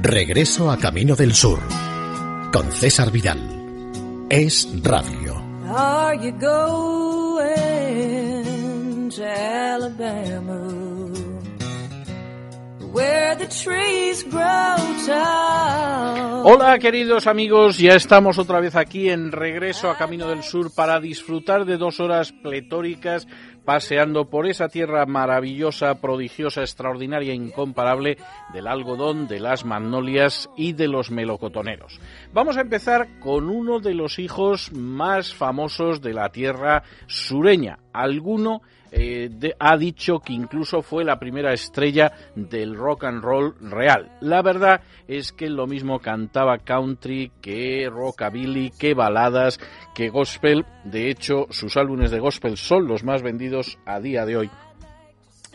Regreso a Camino del Sur con César Vidal. Es Radio. Are you going to Alabama? Where the trees grow tall. Hola queridos amigos, ya estamos otra vez aquí en Regreso a Camino del Sur para disfrutar de dos horas pletóricas paseando por esa tierra maravillosa, prodigiosa, extraordinaria, incomparable del algodón, de las magnolias y de los melocotoneros. Vamos a empezar con uno de los hijos más famosos de la tierra sureña, alguno eh, ha dicho que incluso fue la primera estrella del rock and roll real. La verdad es que lo mismo cantaba country que rockabilly, que baladas, que gospel. De hecho, sus álbumes de gospel son los más vendidos a día de hoy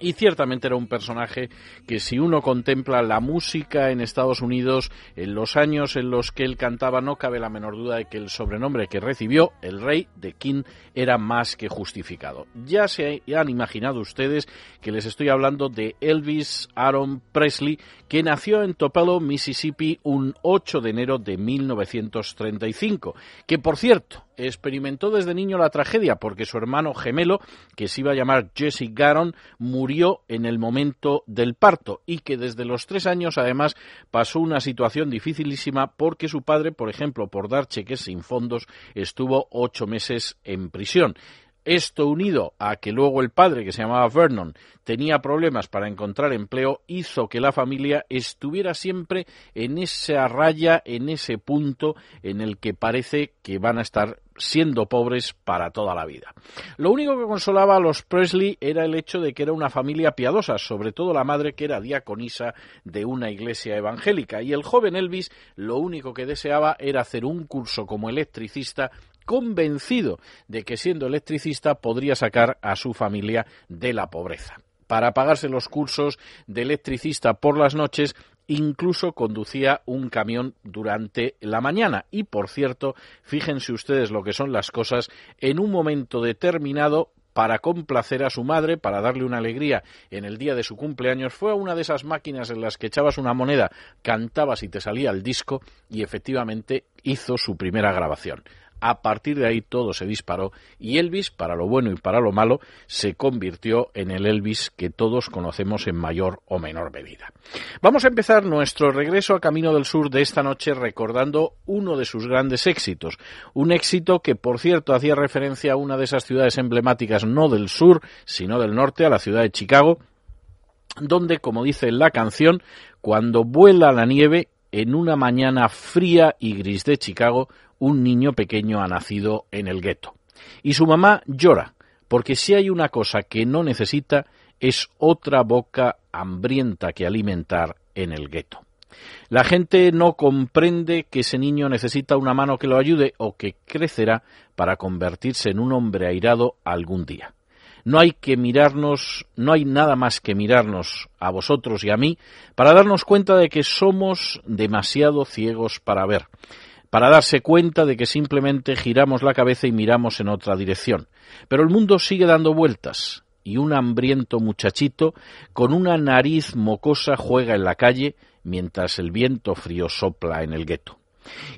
y ciertamente era un personaje que si uno contempla la música en Estados Unidos en los años en los que él cantaba, no cabe la menor duda de que el sobrenombre que recibió, el rey de King, era más que justificado. Ya se han imaginado ustedes que les estoy hablando de Elvis Aaron Presley, que nació en Tupelo, Mississippi, un 8 de enero de 1935, que por cierto, experimentó desde niño la tragedia porque su hermano gemelo, que se iba a llamar Jesse Garon, murió en el momento del parto y que desde los tres años además pasó una situación dificilísima porque su padre, por ejemplo, por dar cheques sin fondos, estuvo ocho meses en prisión. Esto unido a que luego el padre, que se llamaba Vernon, tenía problemas para encontrar empleo, hizo que la familia estuviera siempre en esa raya, en ese punto en el que parece que van a estar siendo pobres para toda la vida. Lo único que consolaba a los Presley era el hecho de que era una familia piadosa, sobre todo la madre que era diaconisa de una iglesia evangélica, y el joven Elvis lo único que deseaba era hacer un curso como electricista convencido de que siendo electricista podría sacar a su familia de la pobreza. Para pagarse los cursos de electricista por las noches, incluso conducía un camión durante la mañana. Y por cierto, fíjense ustedes lo que son las cosas, en un momento determinado para complacer a su madre, para darle una alegría en el día de su cumpleaños, fue a una de esas máquinas en las que echabas una moneda, cantabas y te salía el disco y efectivamente hizo su primera grabación. A partir de ahí todo se disparó y Elvis, para lo bueno y para lo malo, se convirtió en el Elvis que todos conocemos en mayor o menor medida. Vamos a empezar nuestro regreso a Camino del Sur de esta noche recordando uno de sus grandes éxitos. Un éxito que, por cierto, hacía referencia a una de esas ciudades emblemáticas no del sur, sino del norte, a la ciudad de Chicago, donde, como dice la canción, cuando vuela la nieve, en una mañana fría y gris de Chicago, un niño pequeño ha nacido en el gueto. Y su mamá llora, porque si hay una cosa que no necesita es otra boca hambrienta que alimentar en el gueto. La gente no comprende que ese niño necesita una mano que lo ayude o que crecerá para convertirse en un hombre airado algún día. No hay que mirarnos, no hay nada más que mirarnos a vosotros y a mí para darnos cuenta de que somos demasiado ciegos para ver para darse cuenta de que simplemente giramos la cabeza y miramos en otra dirección. Pero el mundo sigue dando vueltas y un hambriento muchachito con una nariz mocosa juega en la calle mientras el viento frío sopla en el gueto.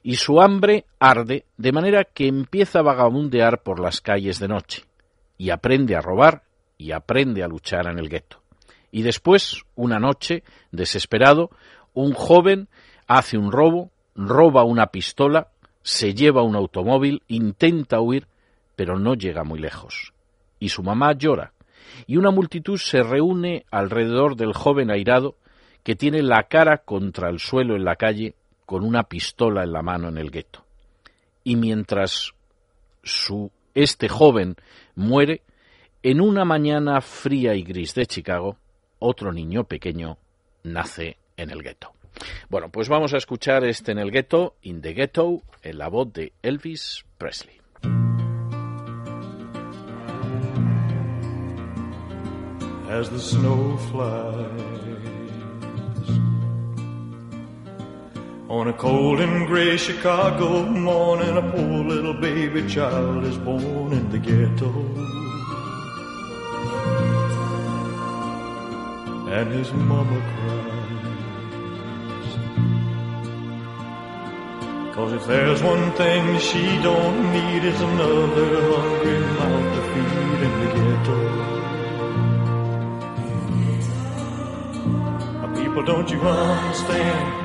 Y su hambre arde de manera que empieza a vagabundear por las calles de noche y aprende a robar y aprende a luchar en el gueto. Y después, una noche, desesperado, un joven hace un robo roba una pistola, se lleva un automóvil, intenta huir, pero no llega muy lejos. Y su mamá llora, y una multitud se reúne alrededor del joven airado que tiene la cara contra el suelo en la calle con una pistola en la mano en el gueto. Y mientras su este joven muere, en una mañana fría y gris de Chicago, otro niño pequeño nace en el gueto. Bueno, pues vamos a escuchar este en el ghetto, In the Ghetto, en la voz de Elvis Presley. As the snow On a cold and gray Chicago morning, a poor little baby child is born in the ghetto. And his mama cries. Cause if there's one thing she don't need is another hungry mouth to feed in the ghetto. Uh, People, don't you understand?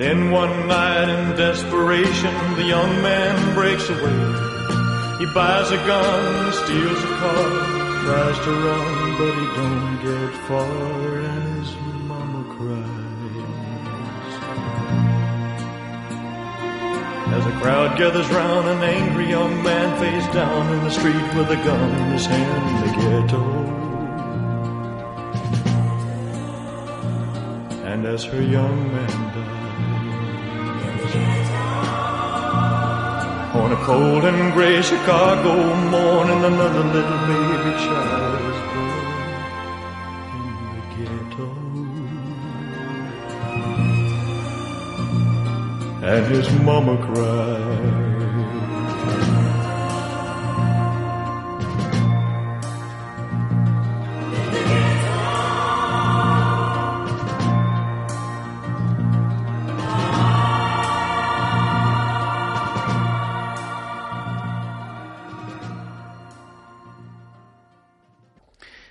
Then one night in desperation, the young man breaks away. He buys a gun, steals a car, tries to run, but he don't get far his mama cries. As a crowd gathers round, an angry young man face down in the street with a gun in his hand the ghetto. And as her young man dies, on a cold and gray Chicago morning, another little baby child is born in the ghetto. and his mama cried.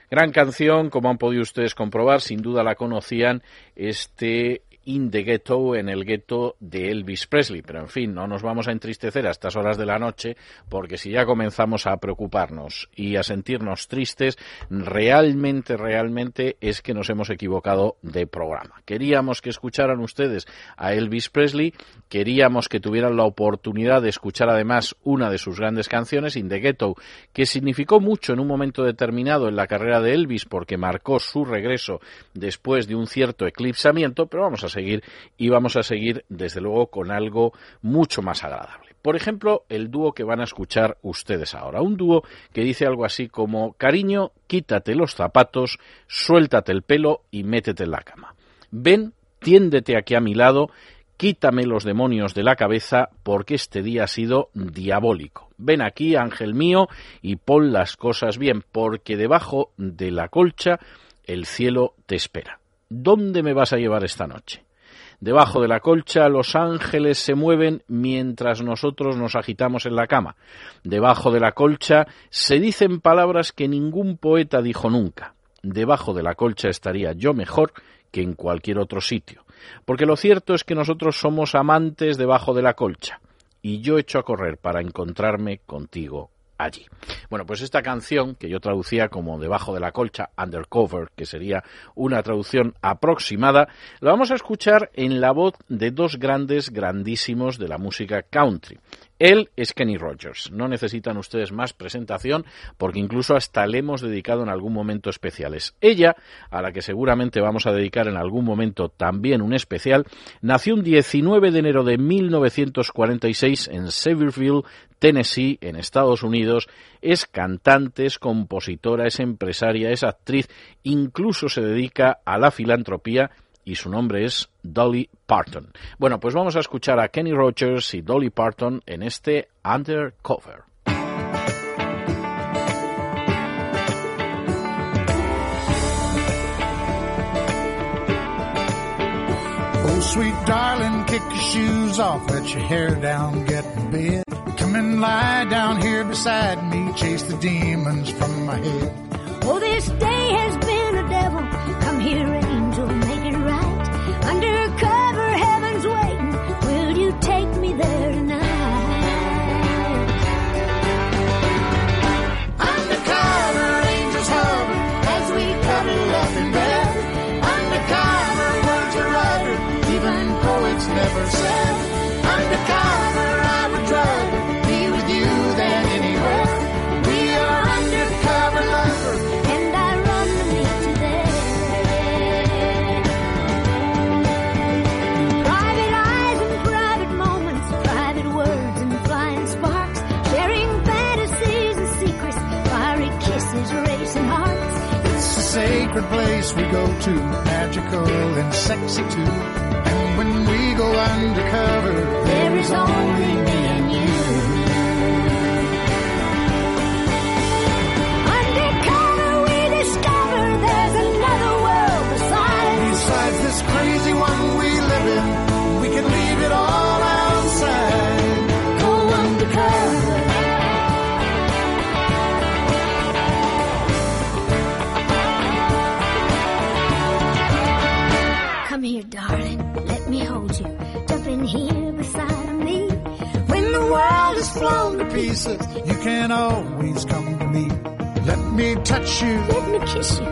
Gran canción, como han podido ustedes comprobar, sin duda la conocían, este In the Ghetto, en el gueto de Elvis Presley. Pero en fin, no nos vamos a entristecer a estas horas de la noche, porque si ya comenzamos a preocuparnos y a sentirnos tristes, realmente, realmente es que nos hemos equivocado de programa. Queríamos que escucharan ustedes a Elvis Presley, queríamos que tuvieran la oportunidad de escuchar además una de sus grandes canciones, In the Ghetto, que significó mucho en un momento determinado en la carrera de Elvis, porque marcó su regreso después de un cierto eclipsamiento, pero vamos a seguir y vamos a seguir desde luego con algo mucho más agradable. Por ejemplo, el dúo que van a escuchar ustedes ahora, un dúo que dice algo así como cariño, quítate los zapatos, suéltate el pelo y métete en la cama. Ven, tiéndete aquí a mi lado, quítame los demonios de la cabeza porque este día ha sido diabólico. Ven aquí, ángel mío, y pon las cosas bien, porque debajo de la colcha el cielo te espera. ¿Dónde me vas a llevar esta noche? Debajo de la colcha los ángeles se mueven mientras nosotros nos agitamos en la cama. Debajo de la colcha se dicen palabras que ningún poeta dijo nunca. Debajo de la colcha estaría yo mejor que en cualquier otro sitio. Porque lo cierto es que nosotros somos amantes debajo de la colcha. Y yo echo a correr para encontrarme contigo allí. Bueno, pues esta canción, que yo traducía como Debajo de la colcha, Undercover, que sería una traducción aproximada, la vamos a escuchar en la voz de dos grandes, grandísimos de la música country. Él es Kenny Rogers. No necesitan ustedes más presentación porque incluso hasta le hemos dedicado en algún momento especiales. Ella, a la que seguramente vamos a dedicar en algún momento también un especial, nació un 19 de enero de 1946 en Sevierville, Tennessee, en Estados Unidos. Es cantante, es compositora, es empresaria, es actriz, incluso se dedica a la filantropía y su nombre es Dolly Parton. Bueno, pues vamos a escuchar a Kenny Rogers y Dolly Parton en este Undercover. Oh, sweet darling, kick your shoes off, let your hair down, get in bed. Come and lie down here beside me, chase the demons from my head. Oh, this day has been a devil. Come here, right. Undercover, every place we go to, magical and sexy too. And when we go undercover, There is only me and you. Undercover, we discover there's another world besides. besides this crazy one here, darling. Let me hold you. Jump in here beside me. When the world is flown to Pieces, you can always come to me. Let me touch you. let me kiss you.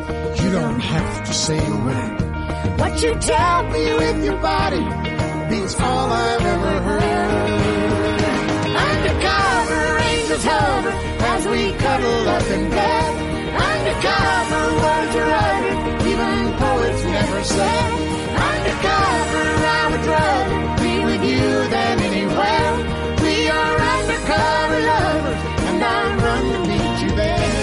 You don't have to say a word. What you tell me with your body beats all I've ever heard. Undercover angels hover as we cuddle up in bed. Undercover words are uttered, even poets never said. Undercover, I would rather be with you than anywhere. We are undercover lovers, and I run to meet you there.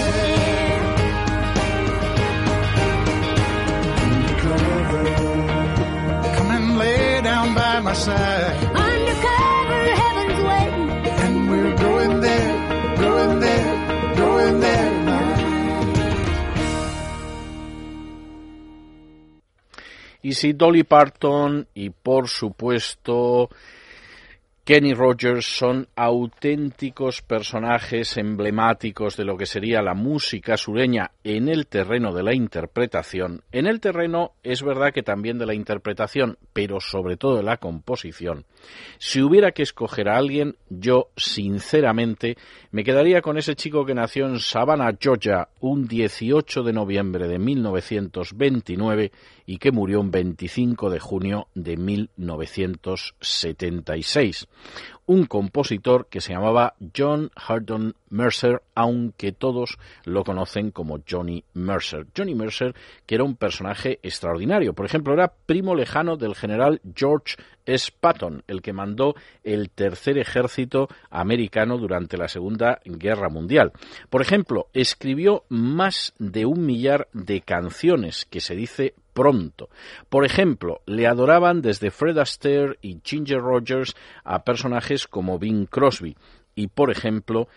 Come and lay down by my side. Y si Dolly Parton y por supuesto Kenny Rogers son auténticos personajes emblemáticos de lo que sería la música sureña en el terreno de la interpretación. En el terreno es verdad que también de la interpretación, pero sobre todo de la composición. Si hubiera que escoger a alguien, yo sinceramente me quedaría con ese chico que nació en Savannah, Georgia, un 18 de noviembre de 1929 y que murió un 25 de junio de 1976. Un compositor que se llamaba John Hardon Mercer, aunque todos lo conocen como Johnny Mercer. Johnny Mercer, que era un personaje extraordinario. Por ejemplo, era primo lejano del general George S. Patton, el que mandó el tercer ejército americano durante la Segunda Guerra Mundial. Por ejemplo, escribió más de un millar de canciones, que se dice pronto. Por ejemplo, le adoraban desde Fred Astaire y Ginger Rogers a personajes como Bing Crosby. Y, por ejemplo,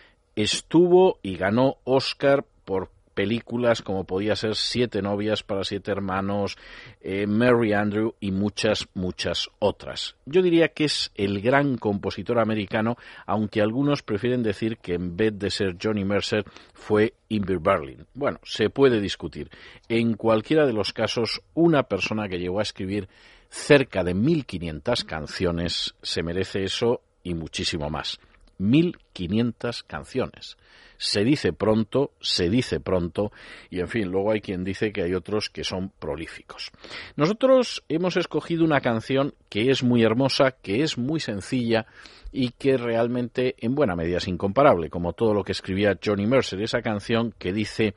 estuvo y ganó Oscar por películas como podía ser Siete novias para siete hermanos, eh, Mary Andrew y muchas, muchas otras. Yo diría que es el gran compositor americano, aunque algunos prefieren decir que en vez de ser Johnny Mercer fue Ingrid Berlin. Bueno, se puede discutir. En cualquiera de los casos, una persona que llegó a escribir cerca de 1500 canciones se merece eso y muchísimo más. 1500 canciones. Se dice pronto, se dice pronto, y en fin, luego hay quien dice que hay otros que son prolíficos. Nosotros hemos escogido una canción que es muy hermosa, que es muy sencilla y que realmente en buena medida es incomparable, como todo lo que escribía Johnny Mercer, esa canción que dice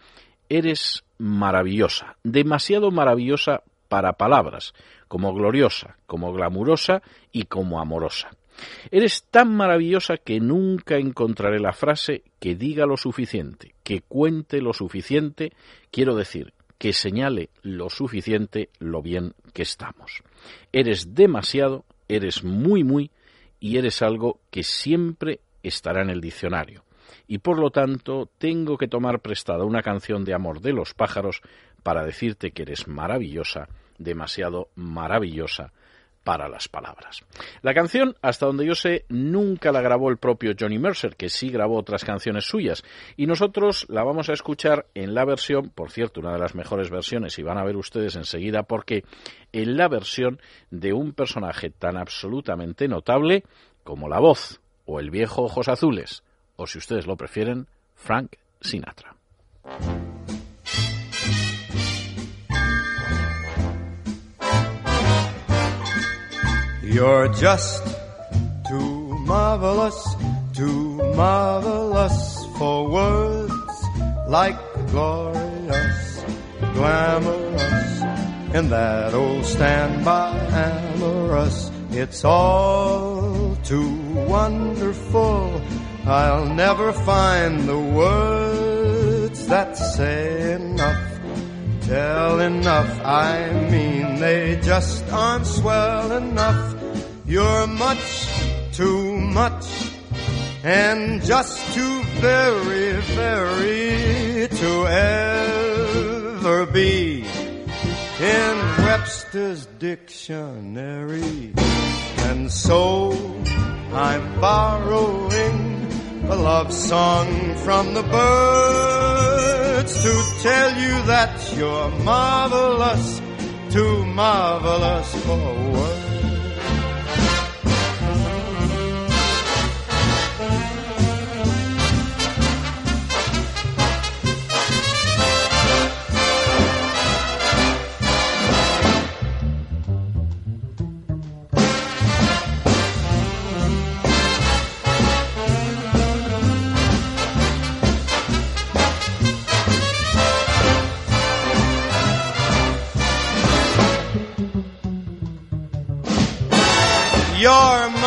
Eres maravillosa, demasiado maravillosa para palabras, como gloriosa, como glamurosa y como amorosa. Eres tan maravillosa que nunca encontraré la frase que diga lo suficiente, que cuente lo suficiente, quiero decir, que señale lo suficiente lo bien que estamos. Eres demasiado, eres muy, muy, y eres algo que siempre estará en el diccionario. Y por lo tanto tengo que tomar prestada una canción de amor de los pájaros para decirte que eres maravillosa, demasiado maravillosa, para las palabras. La canción, hasta donde yo sé, nunca la grabó el propio Johnny Mercer, que sí grabó otras canciones suyas, y nosotros la vamos a escuchar en la versión, por cierto, una de las mejores versiones, y van a ver ustedes enseguida porque en la versión de un personaje tan absolutamente notable como la voz, o el viejo Ojos Azules, o si ustedes lo prefieren, Frank Sinatra. You're just too marvelous, too marvelous for words like glorious, glamorous, and that old standby amorous. It's all too wonderful. I'll never find the words that say enough tell enough. I mean, they just aren't swell enough. You're much too much and just too very, very to ever be in Webster's dictionary. And so I'm borrowing a love song from the birds to tell you that you're marvelous, too marvelous for words.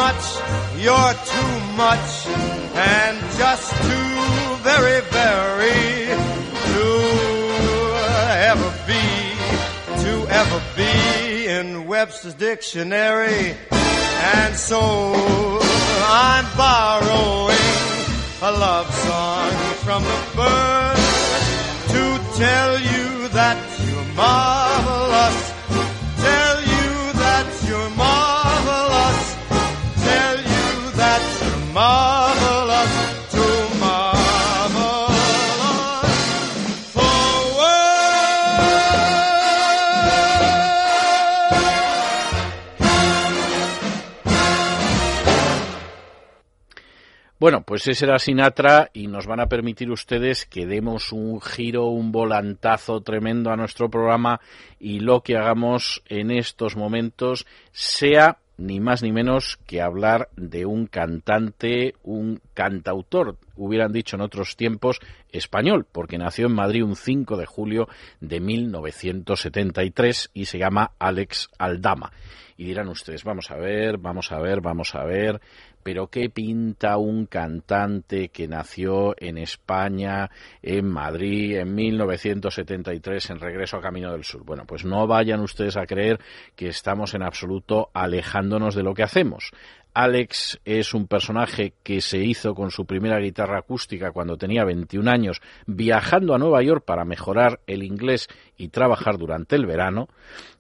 Much, you're too much, and just too very, very to ever be, to ever be in Webster's dictionary. And so I'm borrowing a love song from the birds to tell you that you're marvelous. Bueno, pues ese era Sinatra y nos van a permitir ustedes que demos un giro, un volantazo tremendo a nuestro programa y lo que hagamos en estos momentos sea ni más ni menos que hablar de un cantante, un cantautor, hubieran dicho en otros tiempos, español, porque nació en Madrid un 5 de julio de 1973 y se llama Alex Aldama. Y dirán ustedes, vamos a ver, vamos a ver, vamos a ver, pero ¿qué pinta un cantante que nació en España, en Madrid, en 1973, en Regreso a Camino del Sur? Bueno, pues no vayan ustedes a creer que estamos en absoluto alejándonos de lo que hacemos. Alex es un personaje que se hizo con su primera guitarra acústica cuando tenía 21 años, viajando a Nueva York para mejorar el inglés y trabajar durante el verano,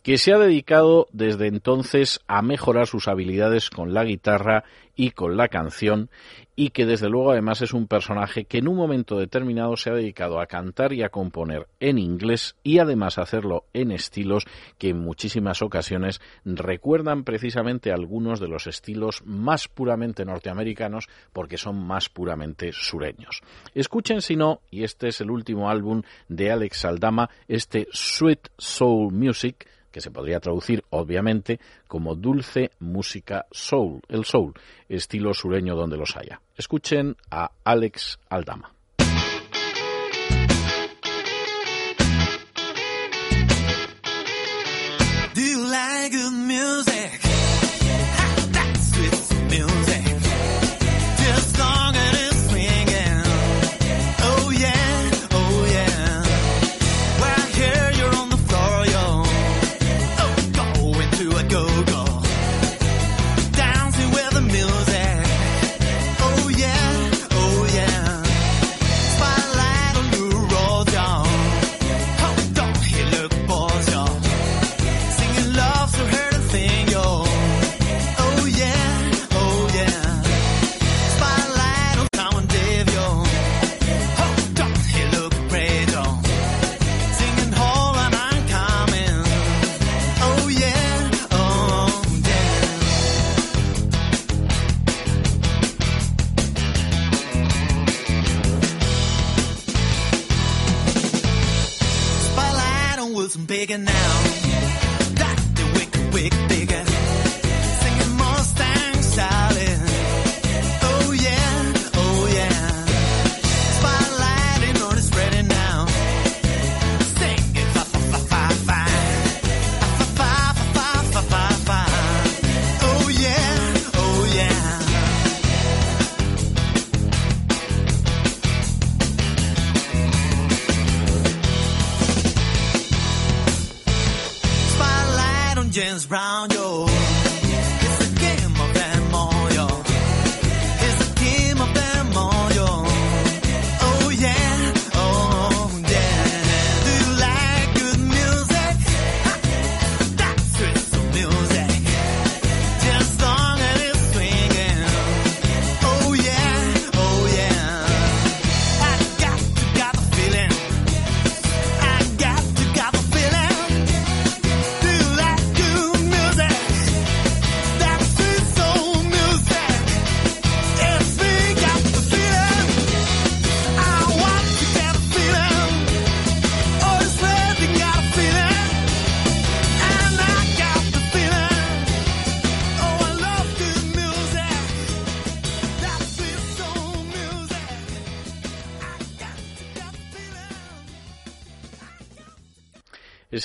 que se ha dedicado desde entonces a mejorar sus habilidades con la guitarra y con la canción y que desde luego además es un personaje que en un momento determinado se ha dedicado a cantar y a componer en inglés y además hacerlo en estilos que en muchísimas ocasiones recuerdan precisamente algunos de los estilos más puramente norteamericanos porque son más puramente sureños. Escuchen si no, y este es el último álbum de Alex Saldama, este Sweet Soul Music, que se podría traducir obviamente como dulce música soul, el soul, estilo sureño donde los haya. Escuchen a Alex Aldama.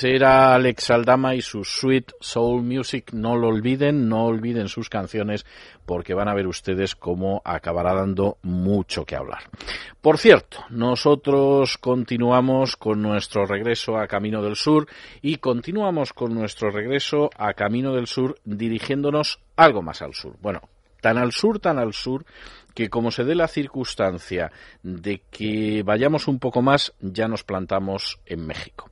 Ese era Alex Aldama y su Sweet Soul Music. No lo olviden, no olviden sus canciones porque van a ver ustedes cómo acabará dando mucho que hablar. Por cierto, nosotros continuamos con nuestro regreso a Camino del Sur y continuamos con nuestro regreso a Camino del Sur dirigiéndonos algo más al sur. Bueno, tan al sur, tan al sur, que como se dé la circunstancia de que vayamos un poco más, ya nos plantamos en México.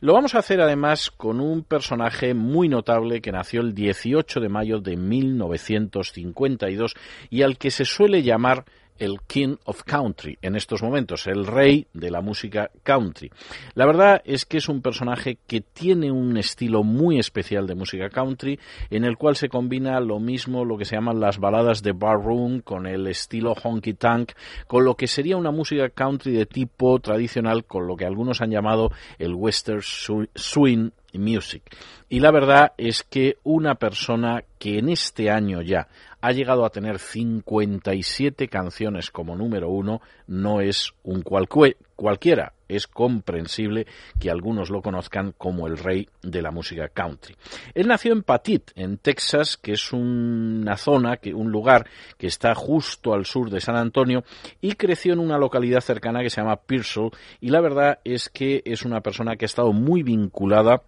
Lo vamos a hacer además con un personaje muy notable que nació el 18 de mayo de 1952 y al que se suele llamar el King of Country en estos momentos, el rey de la música country. La verdad es que es un personaje que tiene un estilo muy especial de música country, en el cual se combina lo mismo lo que se llaman las baladas de barroom con el estilo honky tonk, con lo que sería una música country de tipo tradicional, con lo que algunos han llamado el western swi- swing music. Y la verdad es que una persona que en este año ya ha llegado a tener 57 canciones como número uno no es un cualquiera. Es comprensible que algunos lo conozcan como el rey de la música country. Él nació en Patit, en Texas, que es una zona, que, un lugar que está justo al sur de San Antonio, y creció en una localidad cercana que se llama Pearsall. Y la verdad es que es una persona que ha estado muy vinculada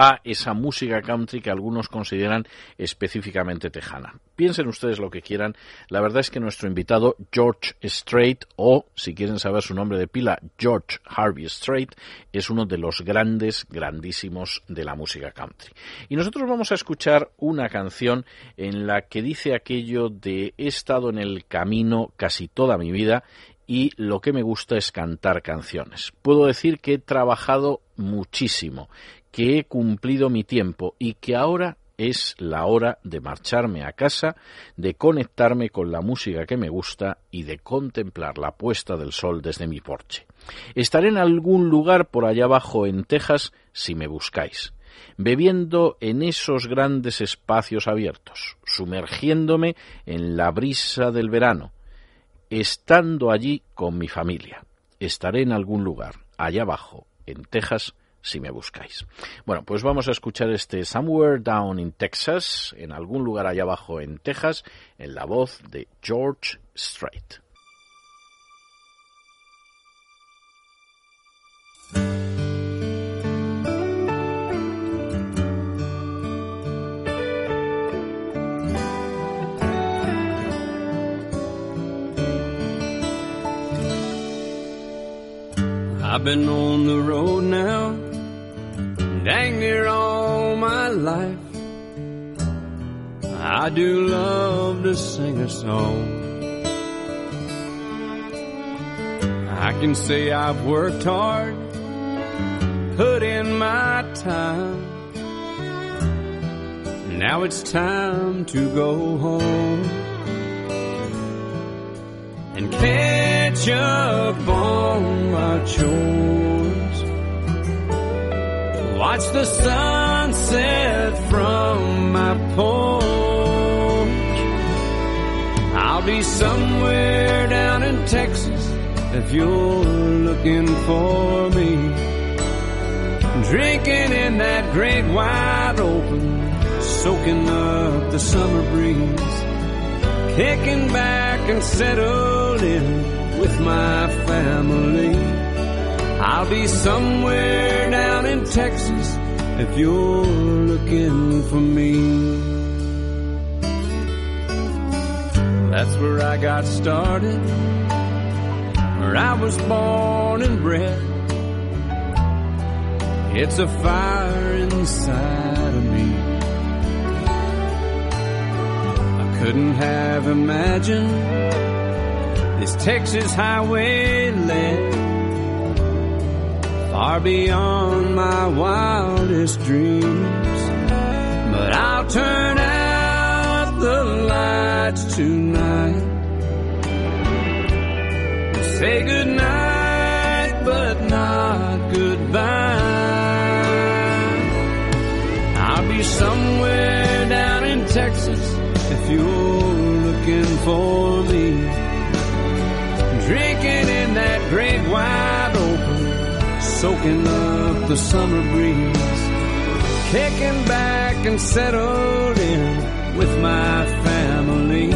a esa música country que algunos consideran específicamente tejana. Piensen ustedes lo que quieran. La verdad es que nuestro invitado George Strait, o si quieren saber su nombre de pila, George Harvey Strait, es uno de los grandes, grandísimos de la música country. Y nosotros vamos a escuchar una canción en la que dice aquello de he estado en el camino casi toda mi vida y lo que me gusta es cantar canciones. Puedo decir que he trabajado muchísimo, que he cumplido mi tiempo y que ahora es la hora de marcharme a casa, de conectarme con la música que me gusta y de contemplar la puesta del sol desde mi porche. Estaré en algún lugar por allá abajo en Texas si me buscáis bebiendo en esos grandes espacios abiertos, sumergiéndome en la brisa del verano, estando allí con mi familia. Estaré en algún lugar, allá abajo, en Texas, si me buscáis. Bueno, pues vamos a escuchar este Somewhere Down in Texas, en algún lugar allá abajo en Texas, en la voz de George Strait. I've been on the road now, dang near all my life. I do love to sing a song. I can say I've worked hard, put in my time. Now it's time to go home and catch up on my chores. Watch the sunset from my porch. I'll be somewhere down in Texas if you're looking for me. Drinking in that great wide open, soaking up the summer breeze kicking back and settled in with my family. I'll be somewhere down in Texas if you're looking for me. That's where I got started, where I was born and bred. It's a fire inside of me. I couldn't have imagined this Texas highway led far beyond my wildest dreams. But I'll turn out the lights tonight and say goodnight, but not goodbye. I'll be somewhere down in Texas if you're looking for me. Soaking up the summer breeze. Kicking back and settled in with my family.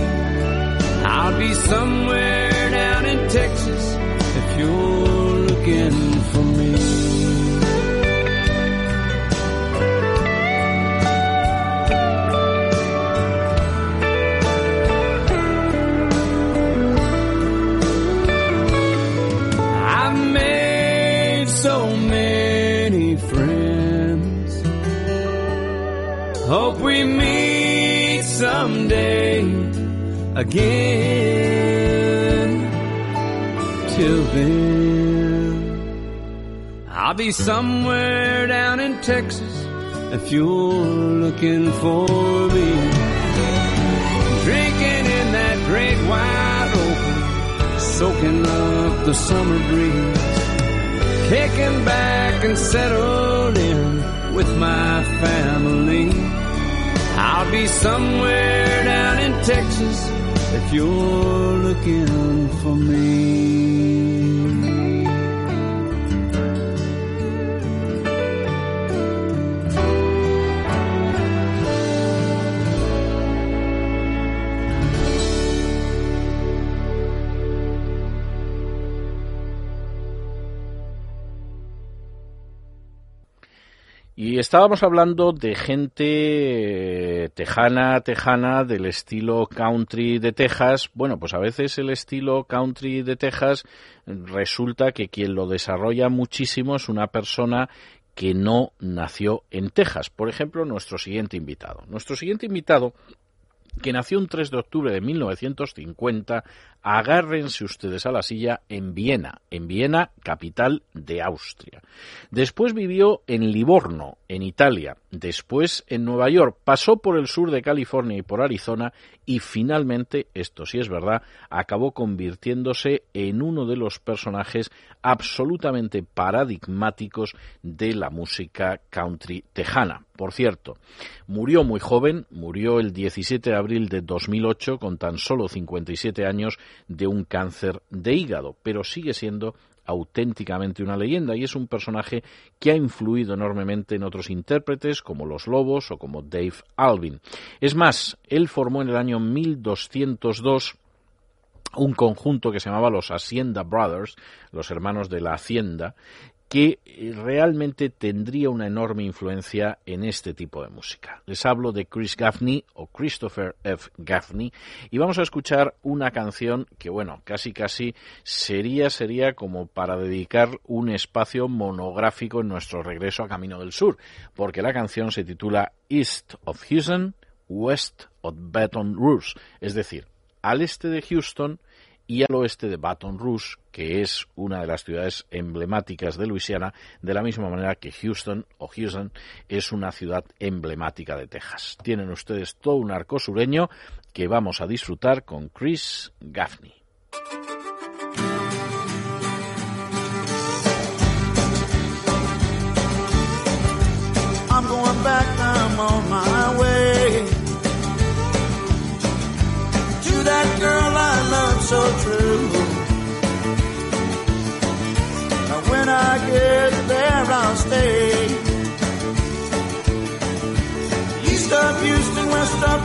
I'll be somewhere down in Texas if you're looking someday again. Till then, I'll be somewhere down in Texas if you're looking for me. Drinking in that great wide open, soaking up the summer breeze. Kicking back and settled in with my family. I'll be somewhere down in Texas if you're looking for me. Estábamos hablando de gente eh, tejana, tejana, del estilo country de Texas. Bueno, pues a veces el estilo country de Texas resulta que quien lo desarrolla muchísimo es una persona que no nació en Texas. Por ejemplo, nuestro siguiente invitado. Nuestro siguiente invitado que nació un 3 de octubre de 1950, agárrense ustedes a la silla en Viena, en Viena, capital de Austria. Después vivió en Livorno, en Italia, después en Nueva York, pasó por el sur de California y por Arizona y finalmente, esto sí es verdad, acabó convirtiéndose en uno de los personajes absolutamente paradigmáticos de la música country tejana. Por cierto, murió muy joven, murió el 17 de abril de 2008 con tan solo 57 años de un cáncer de hígado, pero sigue siendo auténticamente una leyenda y es un personaje que ha influido enormemente en otros intérpretes como Los Lobos o como Dave Alvin. Es más, él formó en el año 1202 un conjunto que se llamaba los Hacienda Brothers, los hermanos de la Hacienda, que realmente tendría una enorme influencia en este tipo de música. Les hablo de Chris Gaffney o Christopher F. Gaffney y vamos a escuchar una canción que, bueno, casi casi sería, sería como para dedicar un espacio monográfico en nuestro regreso a Camino del Sur, porque la canción se titula East of Houston, West of Baton Rouge, es decir, al este de Houston y al oeste de Baton Rouge, que es una de las ciudades emblemáticas de Luisiana, de la misma manera que Houston o Houston es una ciudad emblemática de Texas. Tienen ustedes todo un arco sureño que vamos a disfrutar con Chris Gaffney.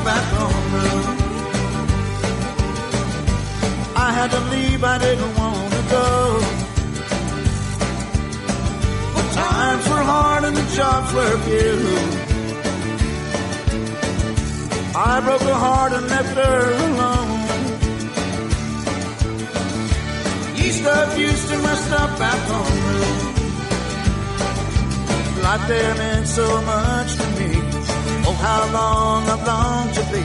West of Baton I had to leave, I didn't want to go. But times were hard and the jobs were few. I broke her heart and left her alone. East of Houston, my stop back home. Life there meant so much to me. How long I've longed to be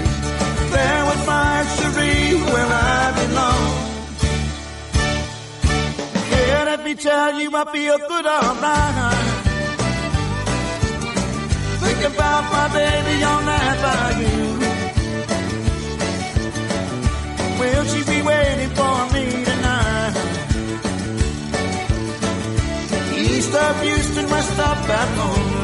there with my Cherie where I belong. Yeah, let me tell you, I feel good alright. Think about my baby on that bayou. Will she be waiting for me tonight? East of Houston, west of back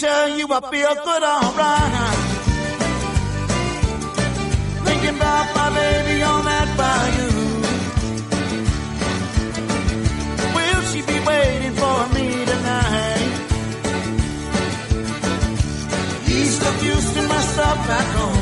Tell you, I feel good alright. Thinking about my baby on that bayou. Will she be waiting for me tonight? East of Houston, my stop back home.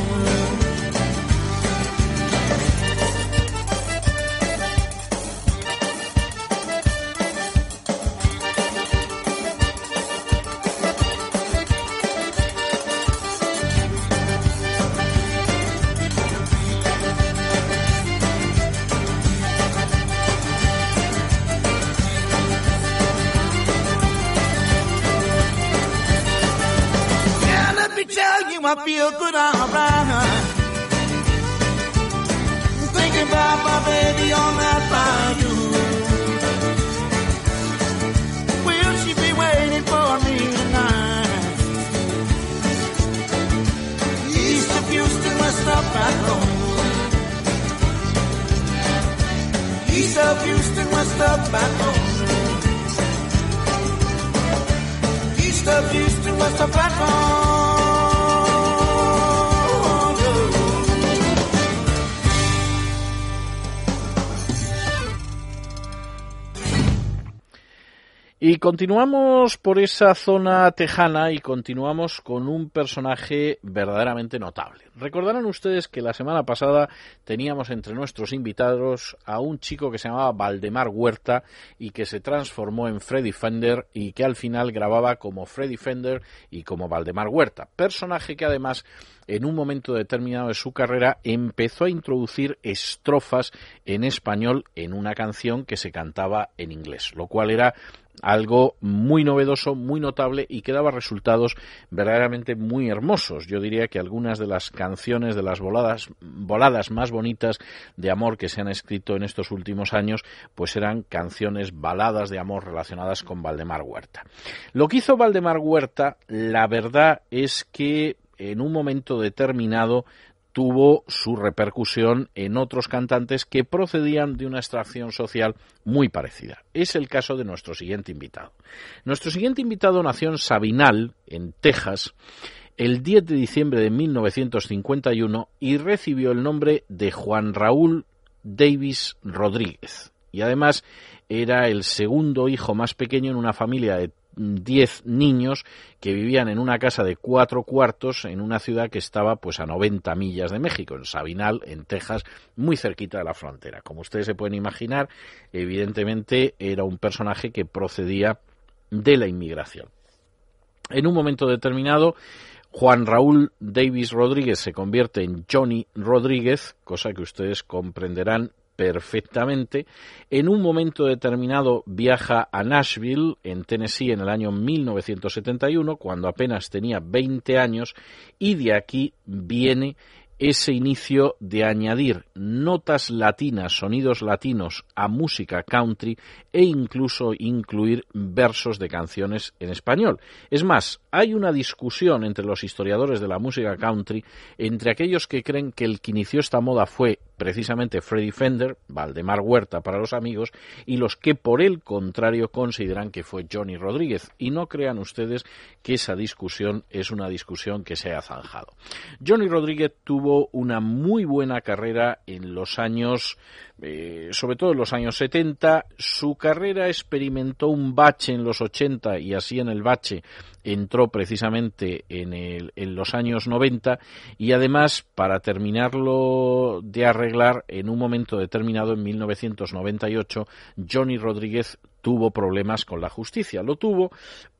Feel good alright. Thinking about my baby on that bayou. Will she be waiting for me tonight? East of Houston, west of home. East of Houston, west of home. East of Houston, west of back Y continuamos por esa zona tejana y continuamos con un personaje verdaderamente notable. Recordarán ustedes que la semana pasada teníamos entre nuestros invitados a un chico que se llamaba Valdemar Huerta y que se transformó en Freddy Fender y que al final grababa como Freddy Fender y como Valdemar Huerta. Personaje que además en un momento determinado de su carrera empezó a introducir estrofas en español en una canción que se cantaba en inglés, lo cual era algo muy novedoso, muy notable y que daba resultados verdaderamente muy hermosos. Yo diría que algunas de las canciones de las voladas, voladas más bonitas de amor que se han escrito en estos últimos años, pues eran canciones baladas de amor relacionadas con Valdemar Huerta. Lo que hizo Valdemar Huerta, la verdad es que en un momento determinado tuvo su repercusión en otros cantantes que procedían de una extracción social muy parecida. Es el caso de nuestro siguiente invitado. Nuestro siguiente invitado nació en Sabinal, en Texas, el 10 de diciembre de 1951 y recibió el nombre de Juan Raúl Davis Rodríguez. Y además era el segundo hijo más pequeño en una familia de 10 niños que vivían en una casa de cuatro cuartos en una ciudad que estaba pues a 90 millas de México, en Sabinal, en Texas, muy cerquita de la frontera. Como ustedes se pueden imaginar, evidentemente era un personaje que procedía de la inmigración. En un momento determinado, Juan Raúl Davis Rodríguez se convierte en Johnny Rodríguez, cosa que ustedes comprenderán perfectamente. En un momento determinado viaja a Nashville, en Tennessee, en el año 1971, cuando apenas tenía 20 años, y de aquí viene ese inicio de añadir notas latinas, sonidos latinos a música country e incluso incluir versos de canciones en español. Es más, hay una discusión entre los historiadores de la música country entre aquellos que creen que el que inició esta moda fue precisamente Freddy Fender, Valdemar Huerta para los amigos, y los que por el contrario consideran que fue Johnny Rodríguez. Y no crean ustedes que esa discusión es una discusión que se ha zanjado. Johnny Rodríguez tuvo una muy buena carrera en los años, eh, sobre todo en los años 70. Su carrera experimentó un bache en los 80 y así en el bache entró precisamente en, el, en los años 90 y además para terminarlo de arreglar en un momento determinado en 1998 Johnny Rodríguez tuvo problemas con la justicia. Lo tuvo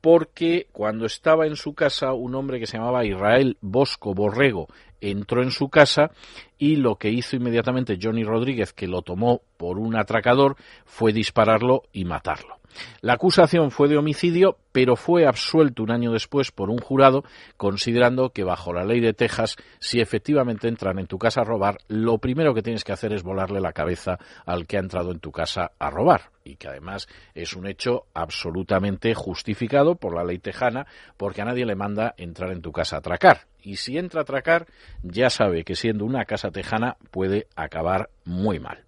porque cuando estaba en su casa un hombre que se llamaba Israel Bosco Borrego entró en su casa y lo que hizo inmediatamente Johnny Rodríguez, que lo tomó por un atracador, fue dispararlo y matarlo. La acusación fue de homicidio, pero fue absuelto un año después por un jurado, considerando que bajo la ley de Texas, si efectivamente entran en tu casa a robar, lo primero que tienes que hacer es volarle la cabeza al que ha entrado en tu casa a robar, y que además es un hecho absolutamente justificado por la ley tejana, porque a nadie le manda entrar en tu casa a atracar. Y si entra a atracar, ya sabe que siendo una casa tejana puede acabar muy mal.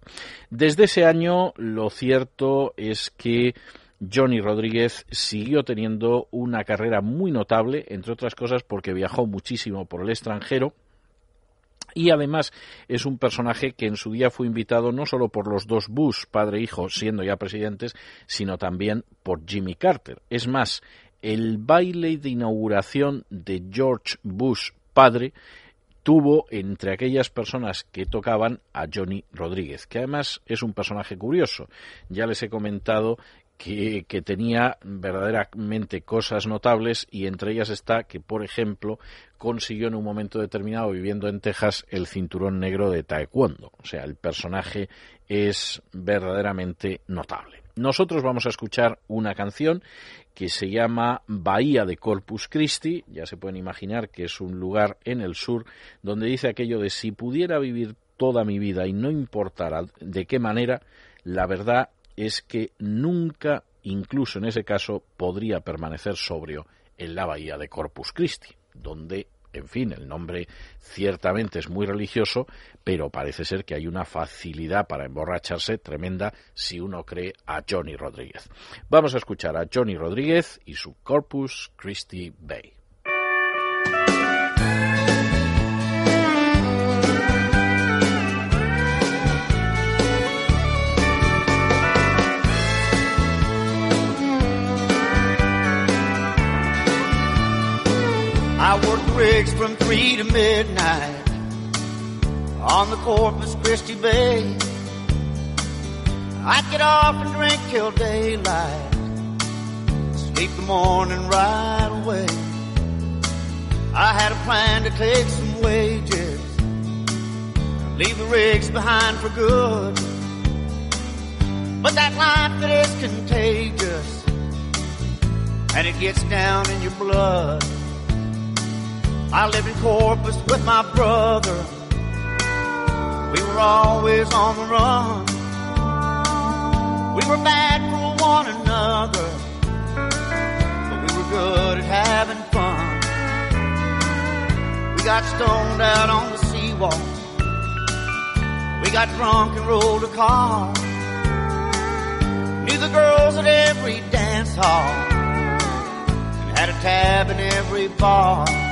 Desde ese año, lo cierto es que Johnny Rodríguez siguió teniendo una carrera muy notable, entre otras cosas porque viajó muchísimo por el extranjero. Y además es un personaje que en su día fue invitado no solo por los dos Bush, padre e hijo, siendo ya presidentes, sino también por Jimmy Carter. Es más, el baile de inauguración de George Bush, padre, tuvo entre aquellas personas que tocaban a Johnny Rodríguez, que además es un personaje curioso. Ya les he comentado que, que, tenía verdaderamente cosas notables y entre ellas está que, por ejemplo, consiguió en un momento determinado, viviendo en Texas, el cinturón negro de Taekwondo. O sea, el personaje es verdaderamente notable. Nosotros vamos a escuchar una canción que se llama Bahía de Corpus Christi, ya se pueden imaginar que es un lugar en el sur donde dice aquello de si pudiera vivir toda mi vida y no importara de qué manera, la verdad es que nunca, incluso en ese caso, podría permanecer sobrio en la bahía de Corpus Christi, donde, en fin, el nombre ciertamente es muy religioso, pero parece ser que hay una facilidad para emborracharse tremenda si uno cree a Johnny Rodríguez. Vamos a escuchar a Johnny Rodríguez y su Corpus Christi Bay. I work rigs from three to midnight on the Corpus Christi Bay. I'd get off and drink till daylight, sleep the morning right away. I had a plan to take some wages, leave the rigs behind for good. But that life that is contagious, and it gets down in your blood. I lived in Corpus with my brother. We were always on the run. We were bad for one another, but we were good at having fun. We got stoned out on the seawall. We got drunk and rolled a car. Knew the girls at every dance hall and had a tab in every bar.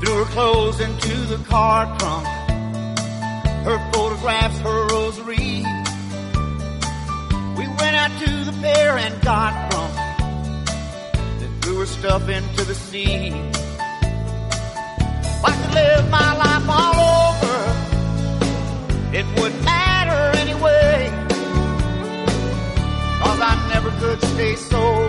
Threw her clothes into the car trunk. Her photographs, her rosary. We went out to the pier and got drunk. Then threw her stuff into the sea. If I could live my life all over, it wouldn't matter anyway. Cause I never could stay sober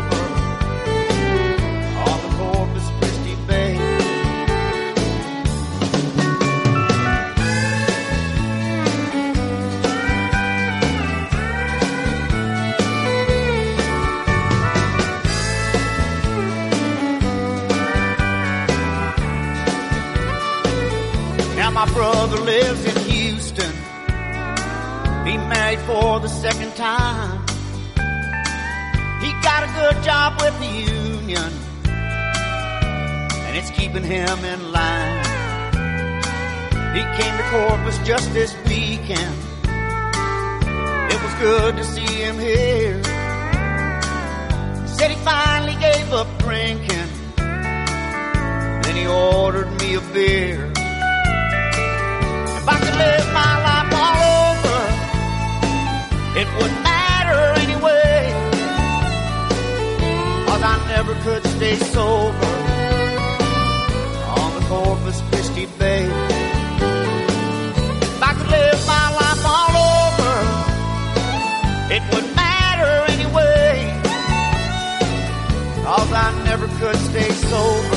my brother lives in Houston. He married for the second time. He got a good job with the union, and it's keeping him in line. He came to Corpus just this weekend. It was good to see him here. Said he finally gave up drinking. Then he ordered me a beer. Could stay sober on the Corpus Christi Bay. If I could live my life all over, it wouldn't matter anyway. Cause I never could stay sober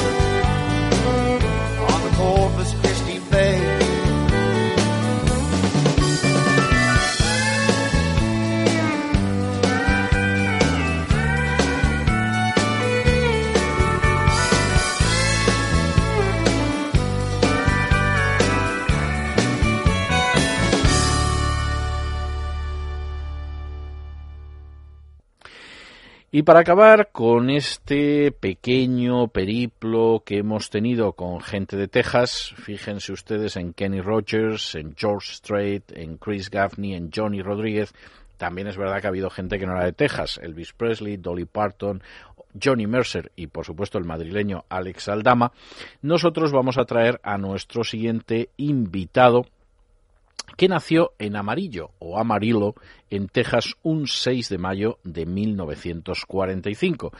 Y para acabar con este pequeño periplo que hemos tenido con gente de Texas, fíjense ustedes en Kenny Rogers, en George Strait, en Chris Gaffney, en Johnny Rodríguez. También es verdad que ha habido gente que no era de Texas, Elvis Presley, Dolly Parton, Johnny Mercer y por supuesto el madrileño Alex Aldama. Nosotros vamos a traer a nuestro siguiente invitado que nació en Amarillo o Amarillo, en Texas, un 6 de mayo de 1945.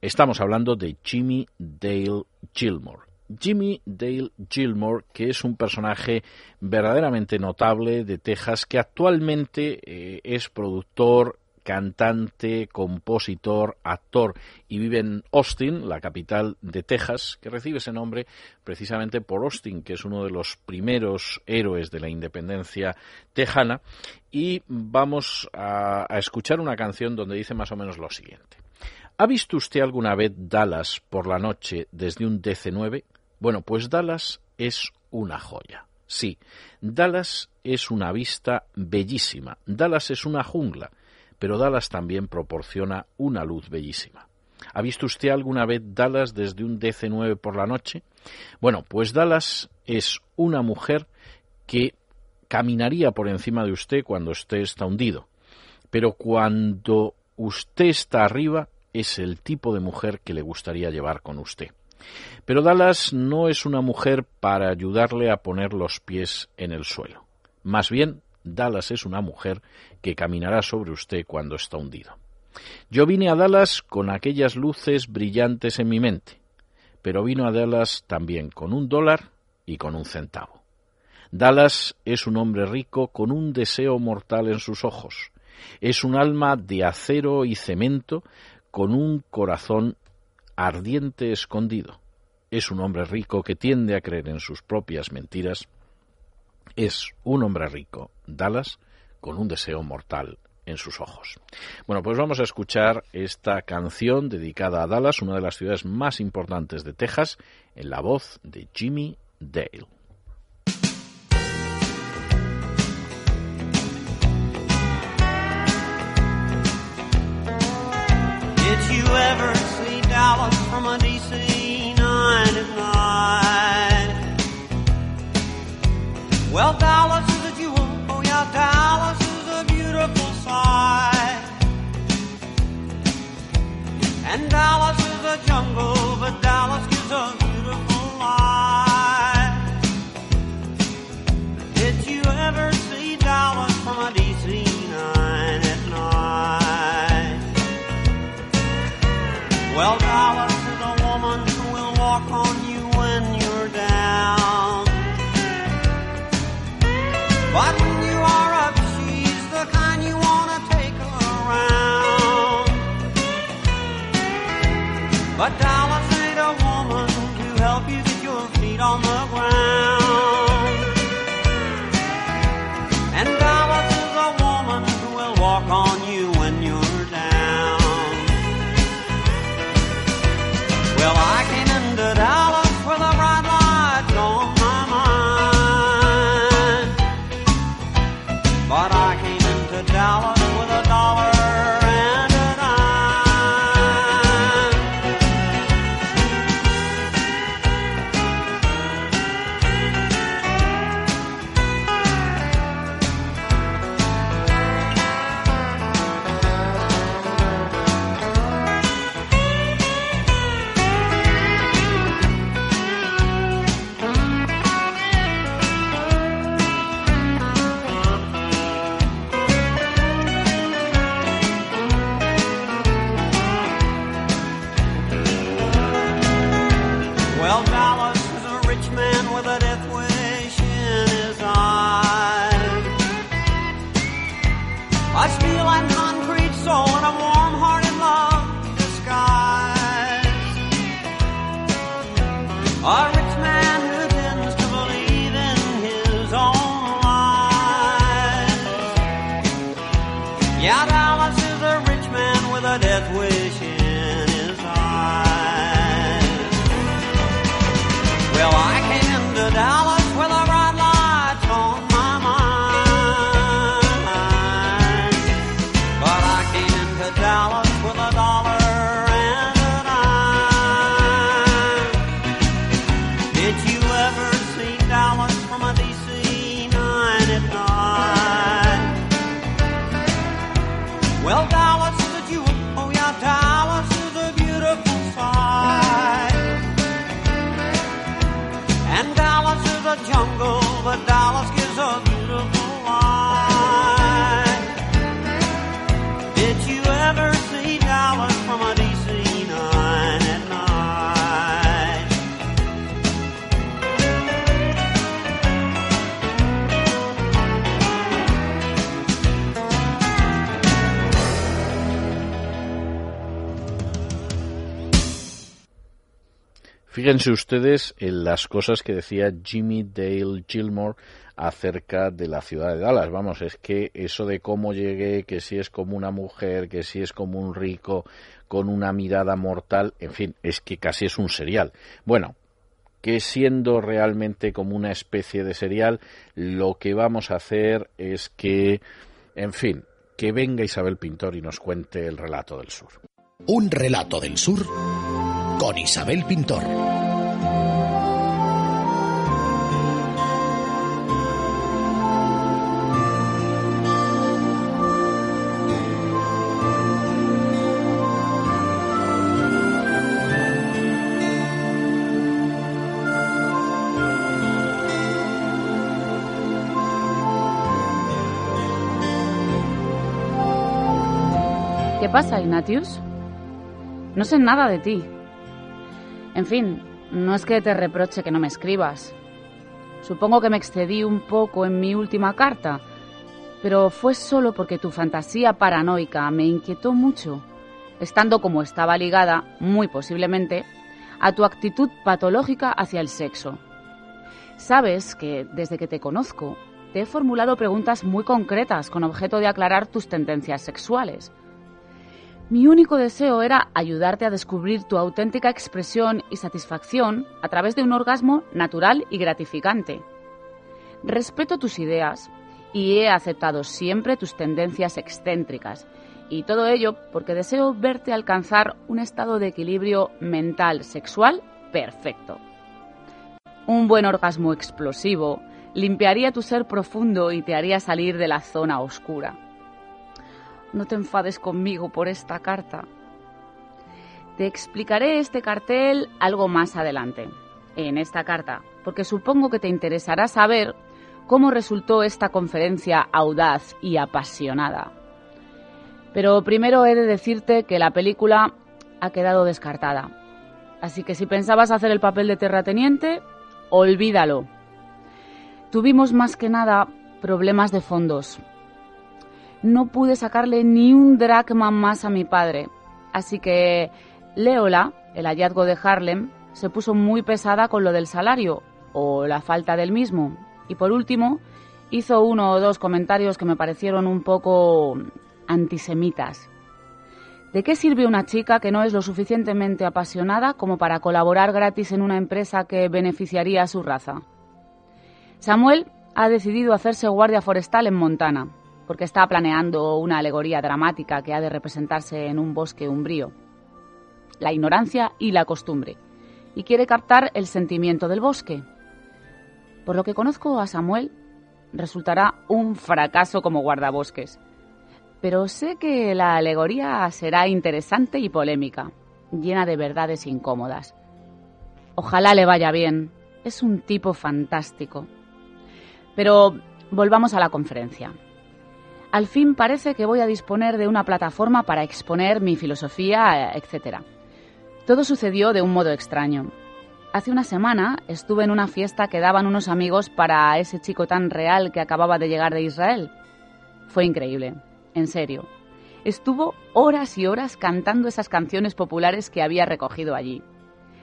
Estamos hablando de Jimmy Dale Gilmore. Jimmy Dale Gilmore, que es un personaje verdaderamente notable de Texas, que actualmente eh, es productor, cantante, compositor, actor y vive en Austin, la capital de Texas, que recibe ese nombre precisamente por Austin, que es uno de los primeros héroes de la independencia tejana. Y vamos a, escuchar una canción donde dice más o menos lo siguiente. ¿Ha visto usted alguna vez Dallas por la noche desde un DC-9? Bueno, pues Dallas es una joya. Sí, Dallas es una vista bellísima. Dallas es una jungla pero Dallas también proporciona una luz bellísima. ¿Ha visto usted alguna vez Dallas desde un DC-9 por la noche? Bueno, pues Dallas es una mujer que caminaría por encima de usted cuando usted está hundido, pero cuando usted está arriba es el tipo de mujer que le gustaría llevar con usted. Pero Dallas no es una mujer para ayudarle a poner los pies en el suelo. Más bien Dallas es una mujer que caminará sobre usted cuando está hundido. Yo vine a Dallas con aquellas luces brillantes en mi mente, pero vino a Dallas también con un dólar y con un centavo. Dallas es un hombre rico con un deseo mortal en sus ojos. Es un alma de acero y cemento con un corazón ardiente escondido. Es un hombre rico que tiende a creer en sus propias mentiras es un hombre rico, Dallas, con un deseo mortal en sus ojos. Bueno, pues vamos a escuchar esta canción dedicada a Dallas, una de las ciudades más importantes de Texas, en la voz de Jimmy Dale. Did you ever from a DC 9 at night? Well, Dallas is a jewel. Oh, yeah, Dallas is a beautiful sight. And Dallas is a jungle, but Fíjense ustedes en las cosas que decía Jimmy Dale Gilmore acerca de la ciudad de Dallas. Vamos, es que eso de cómo llegué, que si es como una mujer, que si es como un rico con una mirada mortal, en fin, es que casi es un serial. Bueno, que siendo realmente como una especie de serial, lo que vamos a hacer es que, en fin, que venga Isabel Pintor y nos cuente el relato del sur. Un relato del sur con Isabel Pintor. Pasa, Ignatius? No sé nada de ti. En fin, no es que te reproche que no me escribas. Supongo que me excedí un poco en mi última carta, pero fue solo porque tu fantasía paranoica me inquietó mucho, estando como estaba ligada, muy posiblemente, a tu actitud patológica hacia el sexo. Sabes que, desde que te conozco, te he formulado preguntas muy concretas con objeto de aclarar tus tendencias sexuales. Mi único deseo era ayudarte a descubrir tu auténtica expresión y satisfacción a través de un orgasmo natural y gratificante. Respeto tus ideas y he aceptado siempre tus tendencias excéntricas, y todo ello porque deseo verte alcanzar un estado de equilibrio mental sexual perfecto. Un buen orgasmo explosivo limpiaría tu ser profundo y te haría salir de la zona oscura. No te enfades conmigo por esta carta. Te explicaré este cartel algo más adelante, en esta carta, porque supongo que te interesará saber cómo resultó esta conferencia audaz y apasionada. Pero primero he de decirte que la película ha quedado descartada. Así que si pensabas hacer el papel de terrateniente, olvídalo. Tuvimos más que nada problemas de fondos, no pude sacarle ni un dracma más a mi padre. Así que Leola, el hallazgo de Harlem, se puso muy pesada con lo del salario o la falta del mismo. Y por último, hizo uno o dos comentarios que me parecieron un poco antisemitas. ¿De qué sirve una chica que no es lo suficientemente apasionada como para colaborar gratis en una empresa que beneficiaría a su raza? Samuel ha decidido hacerse guardia forestal en Montana, porque está planeando una alegoría dramática que ha de representarse en un bosque umbrío. La ignorancia y la costumbre. Y quiere captar el sentimiento del bosque. Por lo que conozco a Samuel, resultará un fracaso como guardabosques. Pero sé que la alegoría será interesante y polémica, llena de verdades incómodas. Ojalá le vaya bien. Es un tipo fantástico. Pero volvamos a la conferencia. Al fin parece que voy a disponer de una plataforma para exponer mi filosofía, etc. Todo sucedió de un modo extraño. Hace una semana estuve en una fiesta que daban unos amigos para ese chico tan real que acababa de llegar de Israel. Fue increíble, en serio. Estuvo horas y horas cantando esas canciones populares que había recogido allí.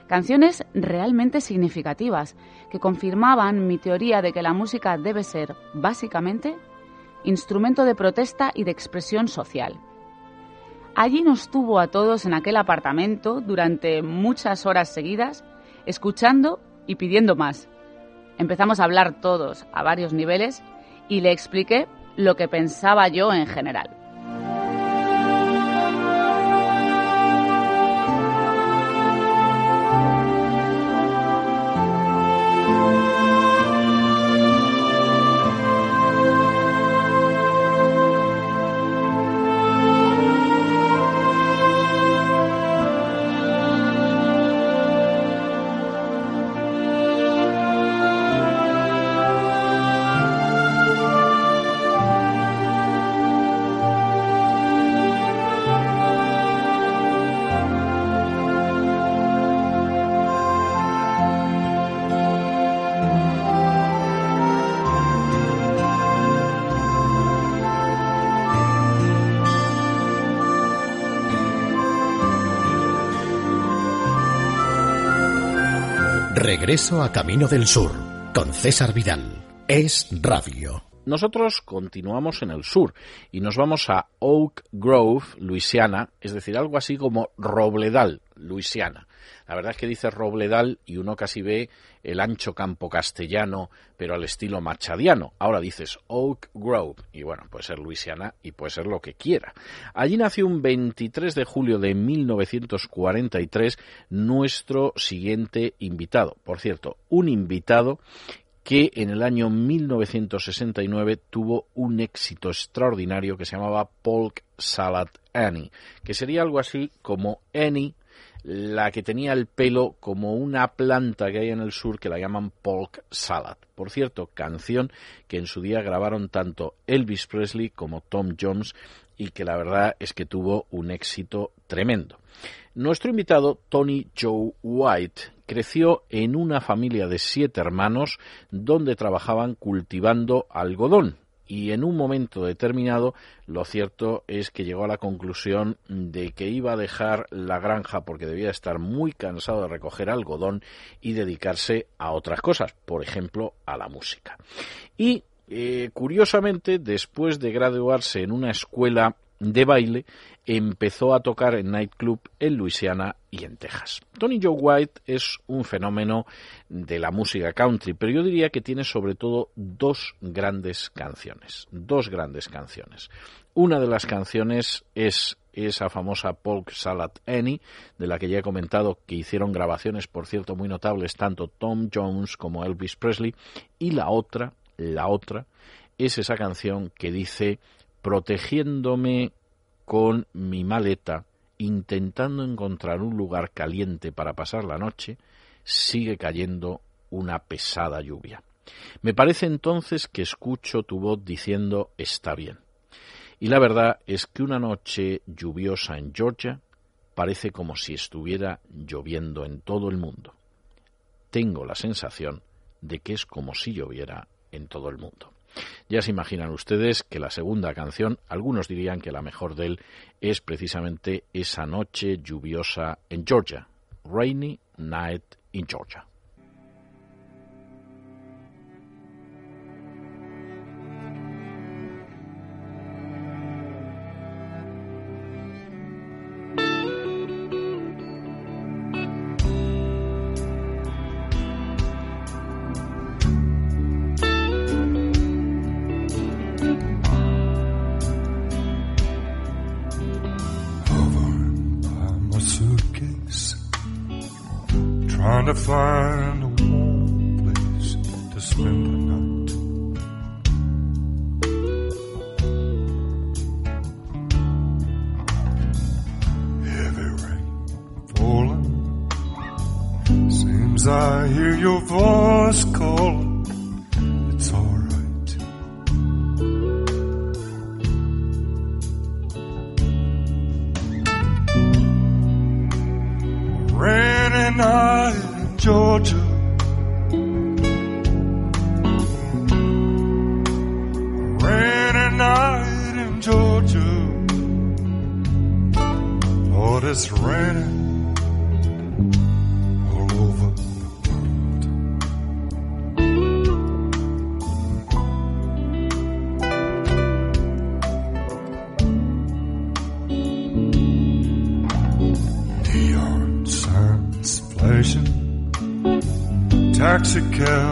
Canciones realmente significativas que confirmaban mi teoría de que la música debe ser, básicamente, instrumento de protesta y de expresión social. Allí nos tuvo a todos en aquel apartamento durante muchas horas seguidas, escuchando y pidiendo más. Empezamos a hablar todos a varios niveles y le expliqué lo que pensaba yo en general. Regreso a Camino del Sur con César Vidal. Es Radio. Nosotros continuamos en el sur y nos vamos a Oak Grove, Luisiana, es decir, algo así como Robledal, Luisiana. La verdad es que dice Robledal y uno casi ve el ancho campo castellano, pero al estilo machadiano. Ahora dices Oak Grove y bueno, puede ser Luisiana y puede ser lo que quiera. Allí nació un 23 de julio de 1943 nuestro siguiente invitado. Por cierto, un invitado que en el año 1969 tuvo un éxito extraordinario que se llamaba Polk Salad Annie, que sería algo así como Annie, la que tenía el pelo como una planta que hay en el sur que la llaman Polk Salad. Por cierto, canción que en su día grabaron tanto Elvis Presley como Tom Jones y que la verdad es que tuvo un éxito tremendo. Nuestro invitado, Tony Joe White, creció en una familia de siete hermanos donde trabajaban cultivando algodón. Y en un momento determinado, lo cierto es que llegó a la conclusión de que iba a dejar la granja porque debía estar muy cansado de recoger algodón y dedicarse a otras cosas, por ejemplo, a la música. Y eh, curiosamente, después de graduarse en una escuela de baile, empezó a tocar en nightclub en Luisiana y en Texas. Tony Joe White es un fenómeno de la música country, pero yo diría que tiene sobre todo dos grandes canciones, dos grandes canciones. Una de las canciones es esa famosa Polk Salad Annie, de la que ya he comentado que hicieron grabaciones, por cierto, muy notables tanto Tom Jones como Elvis Presley, y la otra, la otra, es esa canción que dice protegiéndome con mi maleta, intentando encontrar un lugar caliente para pasar la noche, sigue cayendo una pesada lluvia. Me parece entonces que escucho tu voz diciendo está bien. Y la verdad es que una noche lluviosa en Georgia parece como si estuviera lloviendo en todo el mundo. Tengo la sensación de que es como si lloviera en todo el mundo. Ya se imaginan ustedes que la segunda canción, algunos dirían que la mejor de él es precisamente esa noche lluviosa en Georgia, Rainy Night in Georgia. Sometimes I hear your voice calling. It's alright. Rainy night in Georgia. Rainy night in Georgia. Oh, Lord, it's raining. Mexico.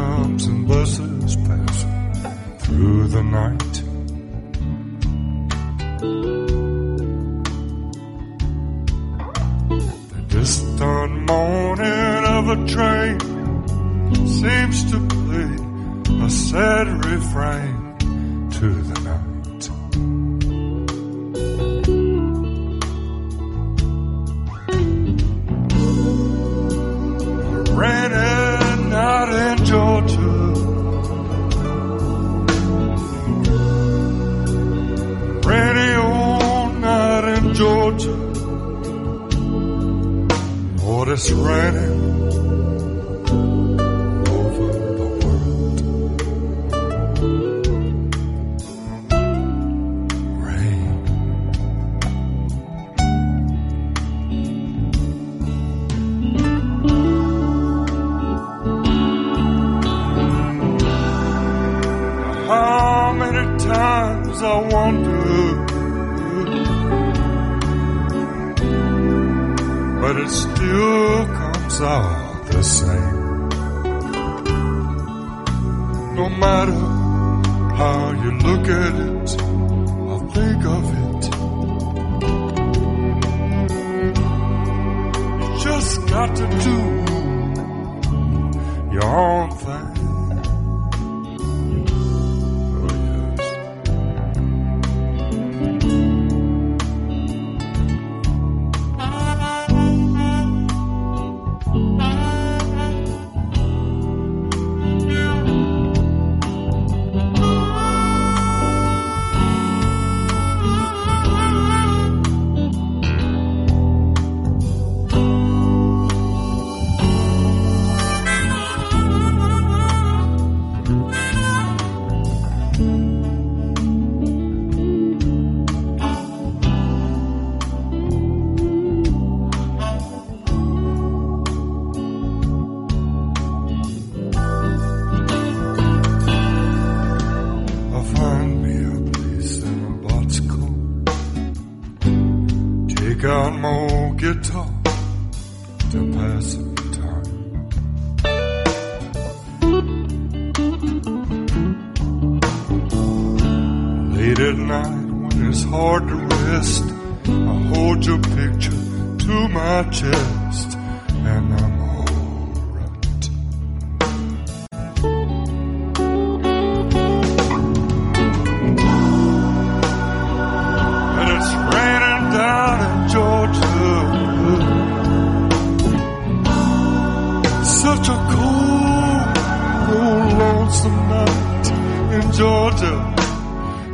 Georgia,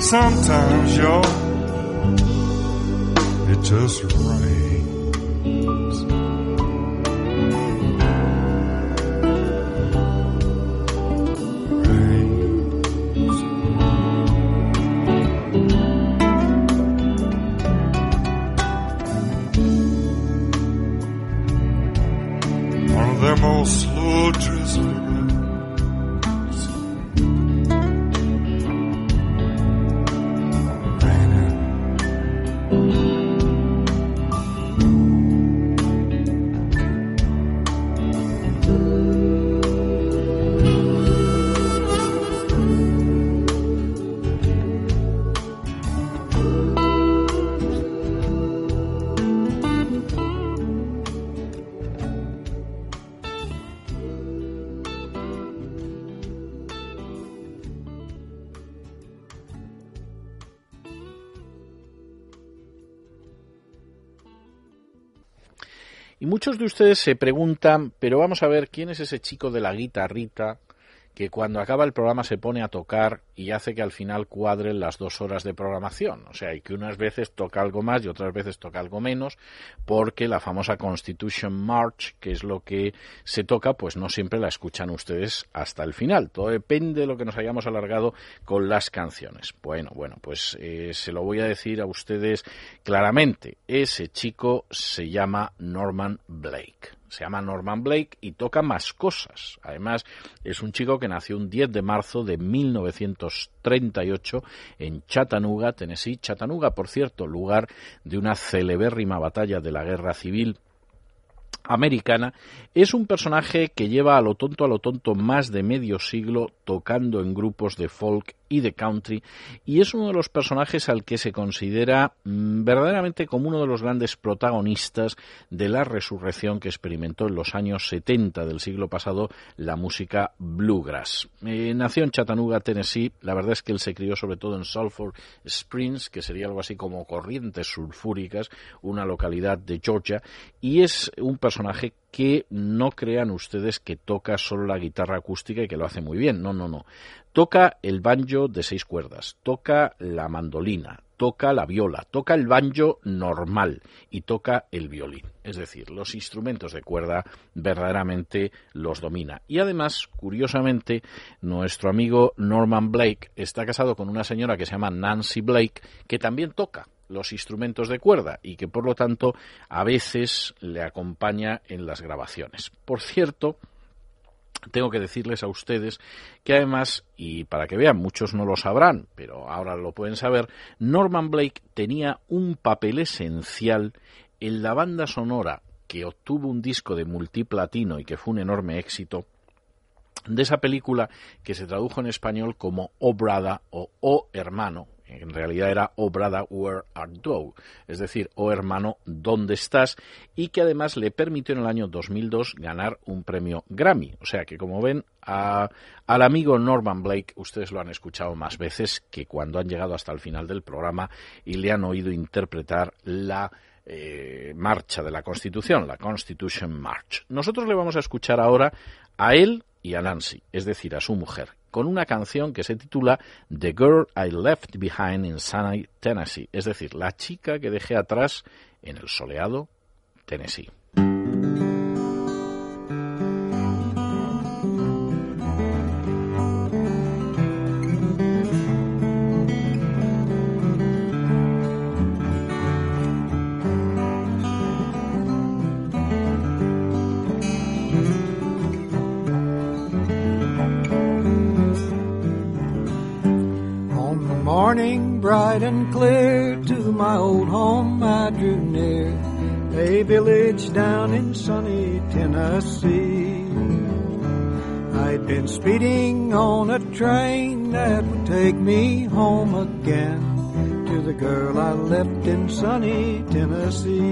sometimes, y'all, it just rains. Muchos de ustedes se preguntan, pero vamos a ver quién es ese chico de la guitarrita que cuando acaba el programa se pone a tocar y hace que al final cuadren las dos horas de programación. O sea, y que unas veces toca algo más y otras veces toca algo menos, porque la famosa Constitution March, que es lo que se toca, pues no siempre la escuchan ustedes hasta el final. Todo depende de lo que nos hayamos alargado con las canciones. Bueno, bueno, pues eh, se lo voy a decir a ustedes claramente. Ese chico se llama Norman Blake se llama Norman Blake y toca más cosas. Además, es un chico que nació un 10 de marzo de 1938 en Chattanooga, Tennessee. Chattanooga, por cierto, lugar de una celebérrima batalla de la Guerra Civil americana, es un personaje que lleva a lo tonto a lo tonto más de medio siglo tocando en grupos de folk y de country y es uno de los personajes al que se considera mm, verdaderamente como uno de los grandes protagonistas de la resurrección que experimentó en los años 70 del siglo pasado la música bluegrass. Eh, nació en Chattanooga, Tennessee, la verdad es que él se crió sobre todo en Sulphur Springs, que sería algo así como Corrientes Sulfúricas, una localidad de Georgia, y es un personaje que no crean ustedes que toca solo la guitarra acústica y que lo hace muy bien. No, no, no. Toca el banjo de seis cuerdas, toca la mandolina, toca la viola, toca el banjo normal y toca el violín. Es decir, los instrumentos de cuerda verdaderamente los domina. Y además, curiosamente, nuestro amigo Norman Blake está casado con una señora que se llama Nancy Blake, que también toca los instrumentos de cuerda y que por lo tanto a veces le acompaña en las grabaciones. Por cierto, tengo que decirles a ustedes que además, y para que vean, muchos no lo sabrán, pero ahora lo pueden saber, Norman Blake tenía un papel esencial en la banda sonora que obtuvo un disco de multiplatino y que fue un enorme éxito de esa película que se tradujo en español como O Brada o O Hermano, en realidad era Oh Brother, Where Art Thou? Es decir, Oh hermano, ¿dónde estás? Y que además le permitió en el año 2002 ganar un premio Grammy. O sea que, como ven, a, al amigo Norman Blake ustedes lo han escuchado más veces que cuando han llegado hasta el final del programa y le han oído interpretar la eh, marcha de la Constitución, la Constitution March. Nosotros le vamos a escuchar ahora a él y a Nancy, es decir, a su mujer, con una canción que se titula The Girl I Left Behind in Sunny Tennessee, es decir, la chica que dejé atrás en el soleado Tennessee. Down in sunny Tennessee. I'd been speeding on a train that would take me home again to the girl I left in sunny Tennessee.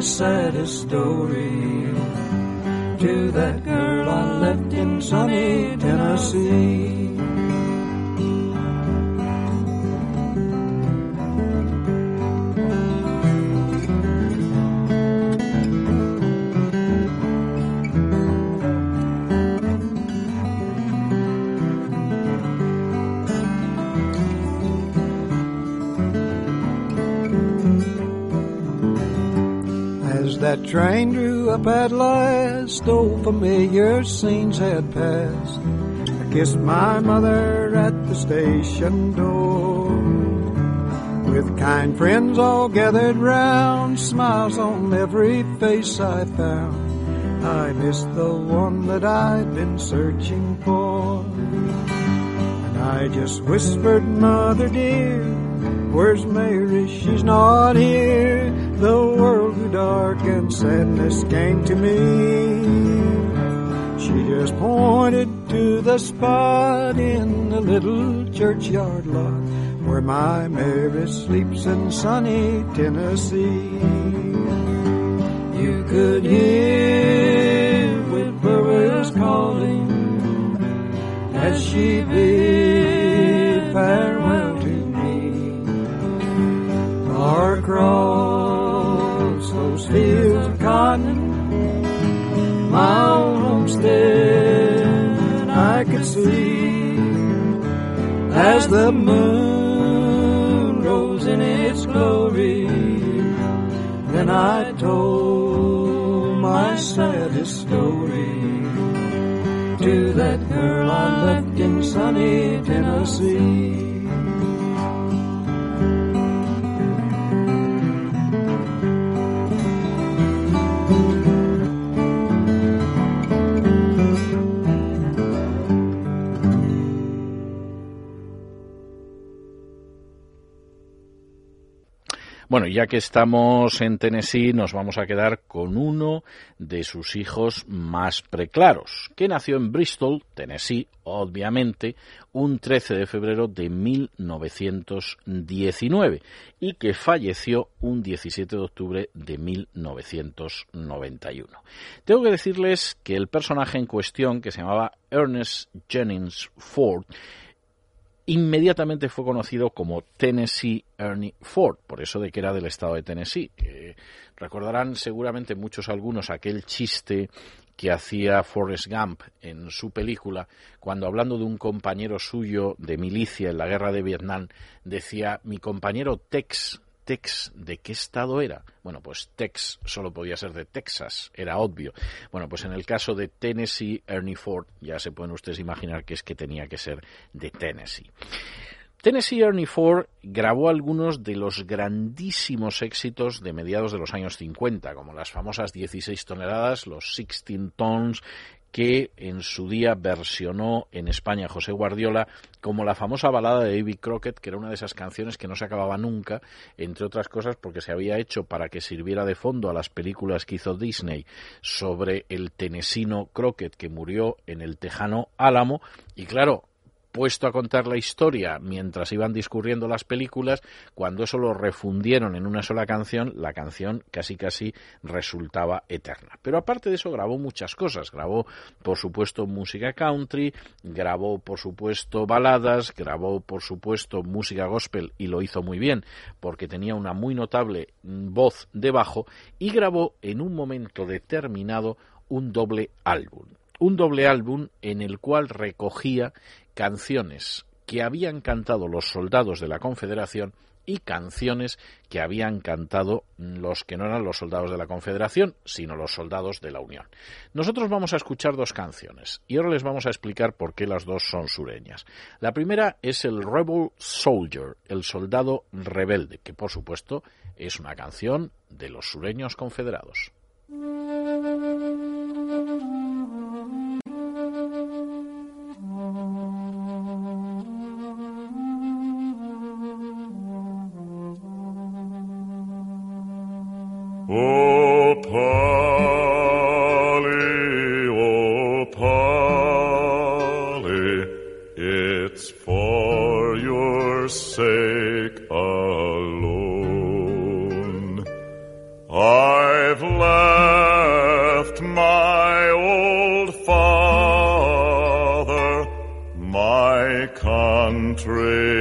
My saddest story to that girl I left in sunny Tennessee. Scenes had passed. I kissed my mother at the station door. With kind friends all gathered round, smiles on every face I found. I missed the one that I'd been searching for. And I just whispered, Mother dear, where's Mary? She's not here. The world grew dark and sadness came to me. Just pointed to the spot in the little churchyard lot where my Mary sleeps in sunny Tennessee. You could hear whippoorwills calling as she the moon rose in its glory. Then I told my saddest story to that girl I left in sunny Tennessee. Bueno, ya que estamos en Tennessee, nos vamos a quedar con uno de sus hijos más preclaros, que nació en Bristol, Tennessee, obviamente, un 13 de febrero de 1919 y que falleció un 17 de octubre de 1991. Tengo que decirles que el personaje en cuestión, que se llamaba Ernest Jennings Ford, inmediatamente fue conocido como Tennessee Ernie Ford, por eso de que era del estado de Tennessee. Eh, recordarán seguramente muchos algunos aquel chiste que hacía Forrest Gump en su película, cuando hablando de un compañero suyo de milicia en la guerra de Vietnam, decía, mi compañero Tex, Tex, ¿de qué estado era? Bueno, pues Tex solo podía ser de Texas, era obvio. Bueno, pues en el caso de Tennessee, Ernie Ford, ya se pueden ustedes imaginar que es que tenía que ser de Tennessee. Tennessee Ernie Ford grabó algunos de los grandísimos éxitos de mediados de los años 50, como las famosas 16 toneladas, los 16 tons, que en su día versionó en España José Guardiola como la famosa balada de David Crockett, que era una de esas canciones que no se acababa nunca, entre otras cosas porque se había hecho para que sirviera de fondo a las películas que hizo Disney sobre el tenesino Crockett que murió en el tejano Álamo, y claro, puesto a contar la historia mientras iban discurriendo las películas, cuando eso lo refundieron en una sola canción, la canción casi casi resultaba eterna. Pero aparte de eso grabó muchas cosas, grabó por supuesto música country, grabó por supuesto baladas, grabó por supuesto música gospel y lo hizo muy bien porque tenía una muy notable voz de bajo y grabó en un momento determinado un doble álbum un doble álbum en el cual recogía canciones que habían cantado los soldados de la Confederación y canciones que habían cantado los que no eran los soldados de la Confederación, sino los soldados de la Unión. Nosotros vamos a escuchar dos canciones y ahora les vamos a explicar por qué las dos son sureñas. La primera es el Rebel Soldier, el soldado rebelde, que por supuesto es una canción de los sureños confederados. Polly, Polly, it's for your sake alone. I've left my old father, my country,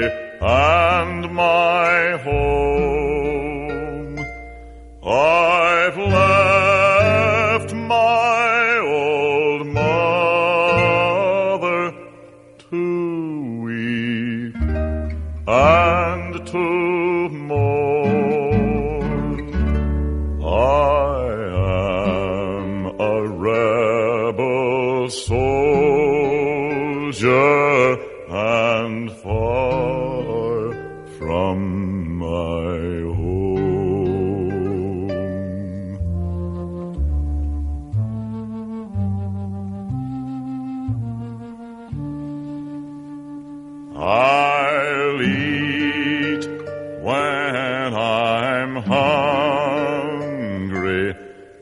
hungry.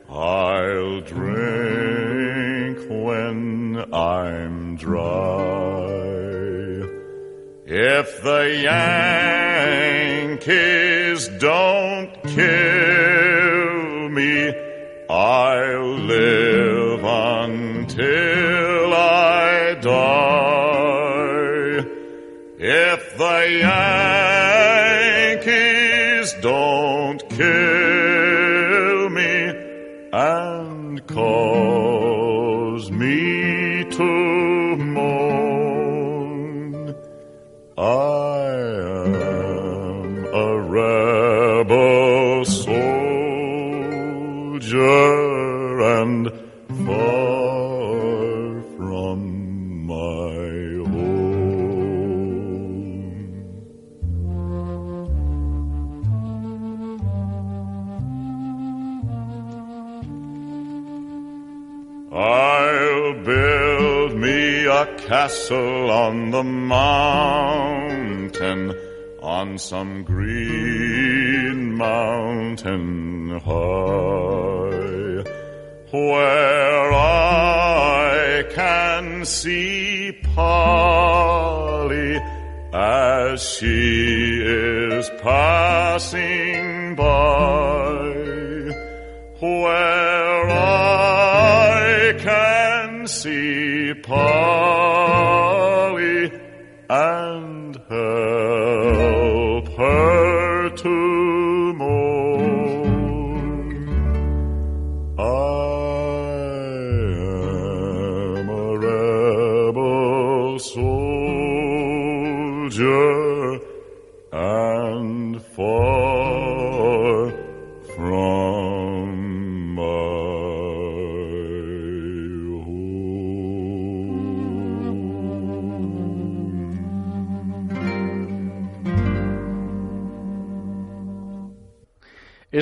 I'll drink when I'm dry. If the Yankees some green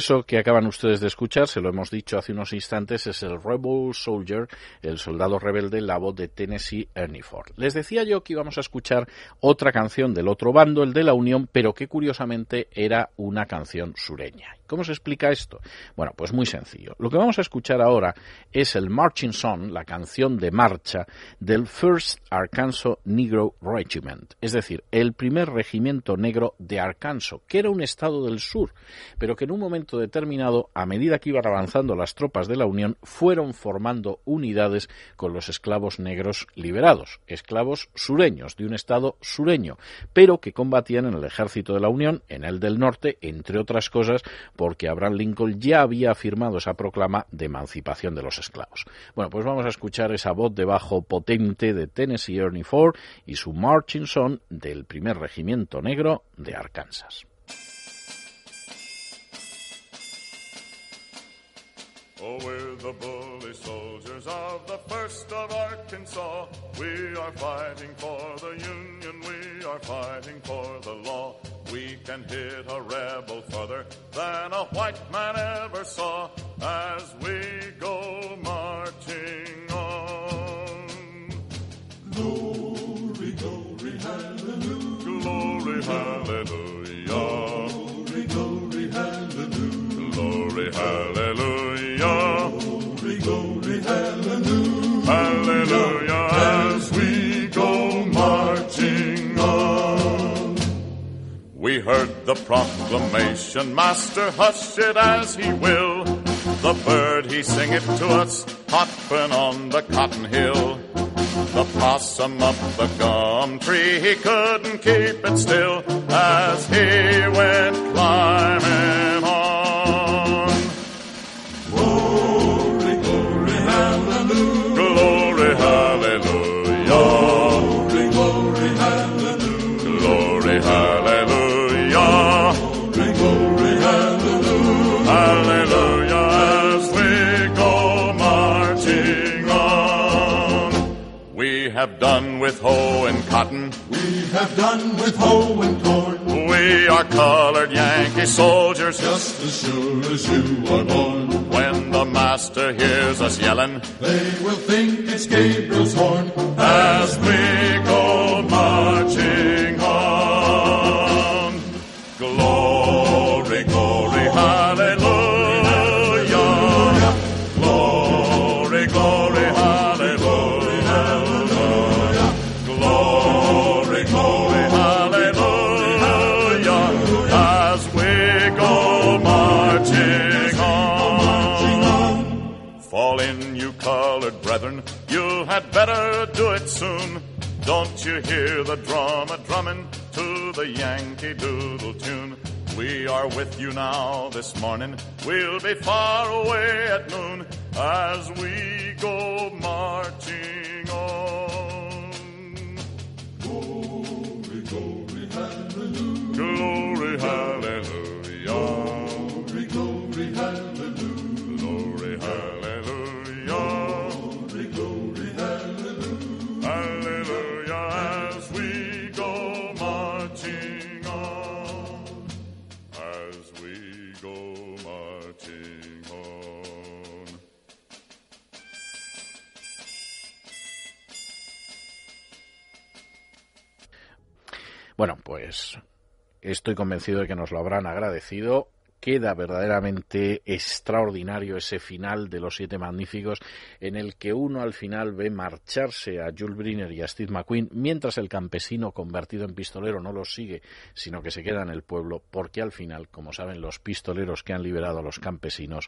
Eso que acaban ustedes de escuchar, se lo hemos dicho hace unos instantes, es el Rebel Soldier, el soldado rebelde, la voz de Tennessee Ernie Ford. Les decía yo que íbamos a escuchar otra canción del otro bando, el de la Unión, pero que curiosamente era una canción sureña. ¿Cómo se explica esto? Bueno, pues muy sencillo. Lo que vamos a escuchar ahora es el Marching Song, la canción de marcha del First Arkansas Negro Regiment, es decir, el primer regimiento negro de Arkansas, que era un estado del sur, pero que en un momento determinado, a medida que iban avanzando las tropas de la Unión, fueron formando unidades con los esclavos negros liberados, esclavos sureños, de un estado sureño, pero que combatían en el ejército de la Unión, en el del norte, entre otras cosas, porque Abraham Lincoln ya había firmado esa proclama de emancipación de los esclavos. Bueno, pues vamos a escuchar esa voz de bajo potente de Tennessee Ernie Ford y su marching song del primer regimiento negro de Arkansas. Oh, we're the bully soldiers of the first of Arkansas. We are fighting for the Union. We are fighting for the law. We can hit a rebel further than a white man ever saw as we go marching on. Glory, glory, hallelujah. Glory, hallelujah. Glory, glory, hallelujah. Glory, hallelujah. Heard the proclamation, Master, hush it as he will. The bird he sing it to us, hopping on the cotton hill. The possum up the gum tree, he couldn't keep it still as he went climbing have done with hoe and cotton. We have done with hoe and corn. We are colored Yankee soldiers. Just as sure as you are born. When the master hears us yelling, they will think it's Gabriel's horn. As we go marching soon. Don't you hear the drum a drumming to the Yankee Doodle tune? We are with you now this morning. We'll be far away at noon as we go marching on. Glory, glory, hallelujah. Glory, hallelujah. Bueno, pues estoy convencido de que nos lo habrán agradecido. Queda verdaderamente extraordinario ese final de Los Siete Magníficos, en el que uno al final ve marcharse a Jules Briner y a Steve McQueen, mientras el campesino convertido en pistolero no los sigue, sino que se queda en el pueblo, porque al final, como saben los pistoleros que han liberado a los campesinos,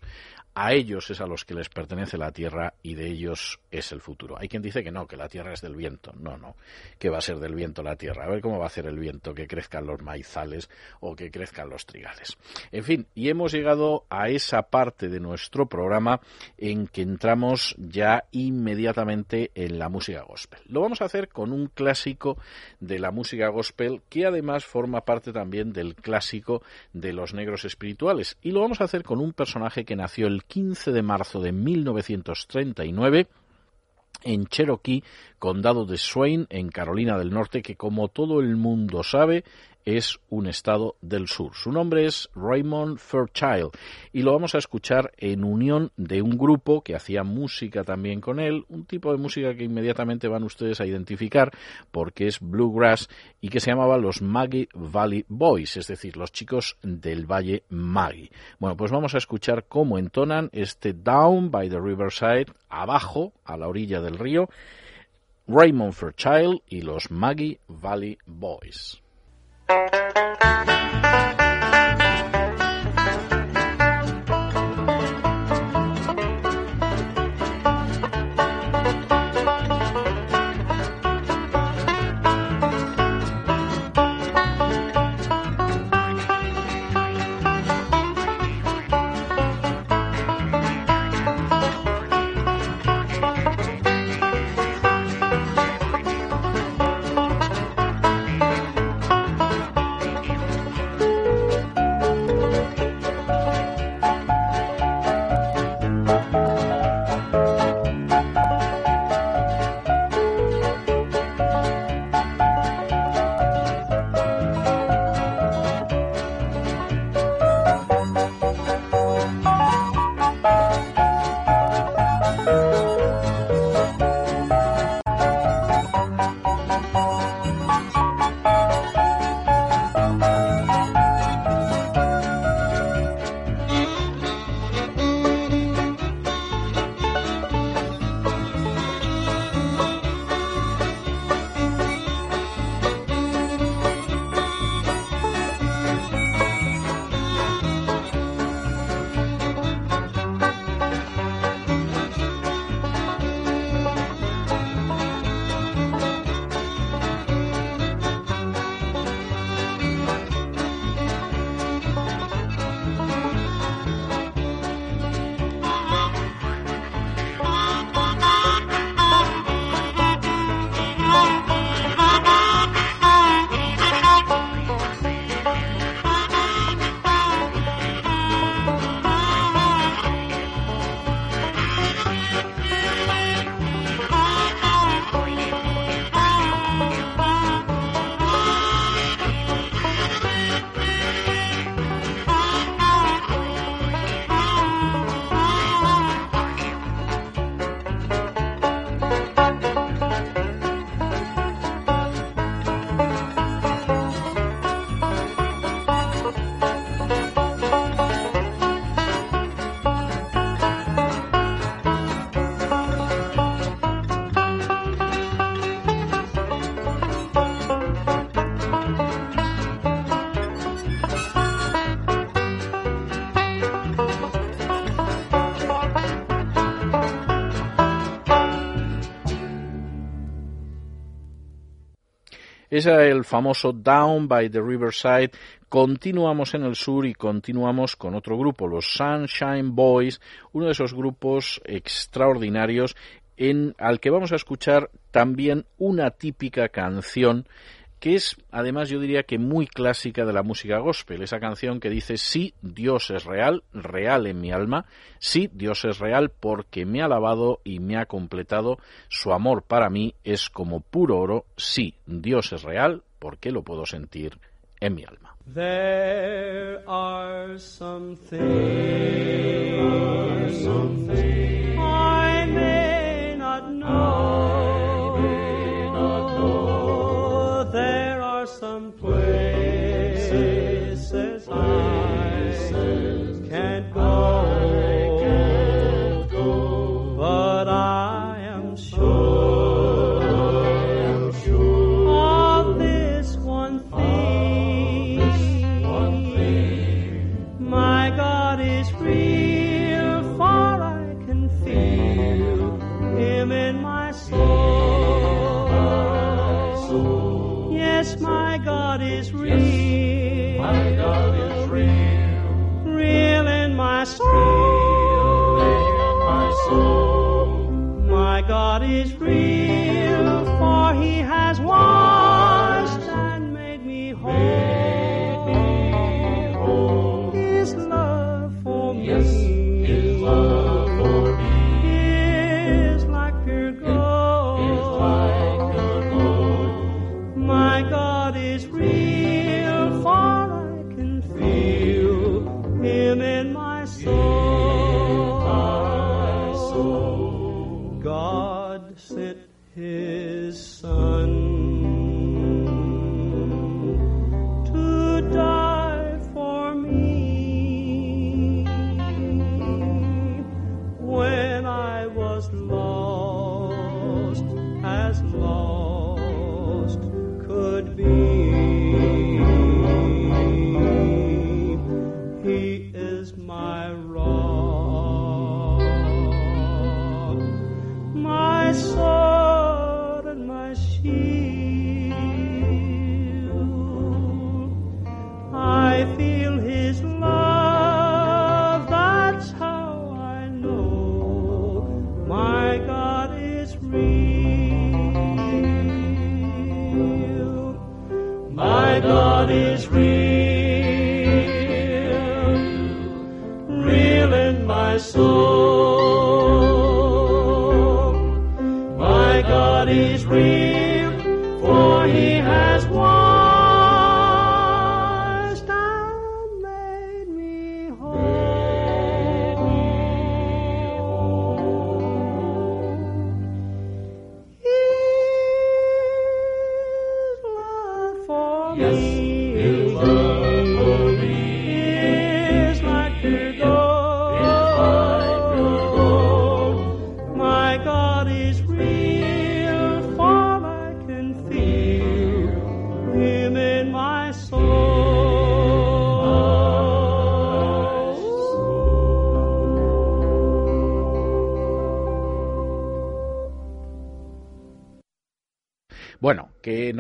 a ellos es a los que les pertenece la tierra y de ellos es el futuro. Hay quien dice que no, que la tierra es del viento. No, no, que va a ser del viento la tierra. A ver cómo va a hacer el viento, que crezcan los maizales o que crezcan los trigales. En fin, y hemos llegado a esa parte de nuestro programa en que entramos ya inmediatamente en la música gospel. Lo vamos a hacer con un clásico de la música gospel que además forma parte también del clásico de los negros espirituales. Y lo vamos a hacer con un personaje que nació el 15 de marzo de 1939 en Cherokee, condado de Swain, en Carolina del Norte, que como todo el mundo sabe es un estado del sur. Su nombre es Raymond Fairchild y lo vamos a escuchar en unión de un grupo que hacía música también con él, un tipo de música que inmediatamente van ustedes a identificar porque es bluegrass y que se llamaba los Maggie Valley Boys, es decir, los chicos del Valle Maggie. Bueno, pues vamos a escuchar cómo entonan este Down by the Riverside, abajo, a la orilla del río, Raymond Fairchild y los Maggie Valley Boys. Thank you. Era el famoso Down by the Riverside. Continuamos en el sur y continuamos con otro grupo, los Sunshine Boys, uno de esos grupos extraordinarios en, al que vamos a escuchar también una típica canción que es además yo diría que muy clásica de la música gospel, esa canción que dice sí, Dios es real, real en mi alma, sí, Dios es real porque me ha lavado y me ha completado, su amor para mí es como puro oro, sí, Dios es real porque lo puedo sentir en mi alma. There are Oh.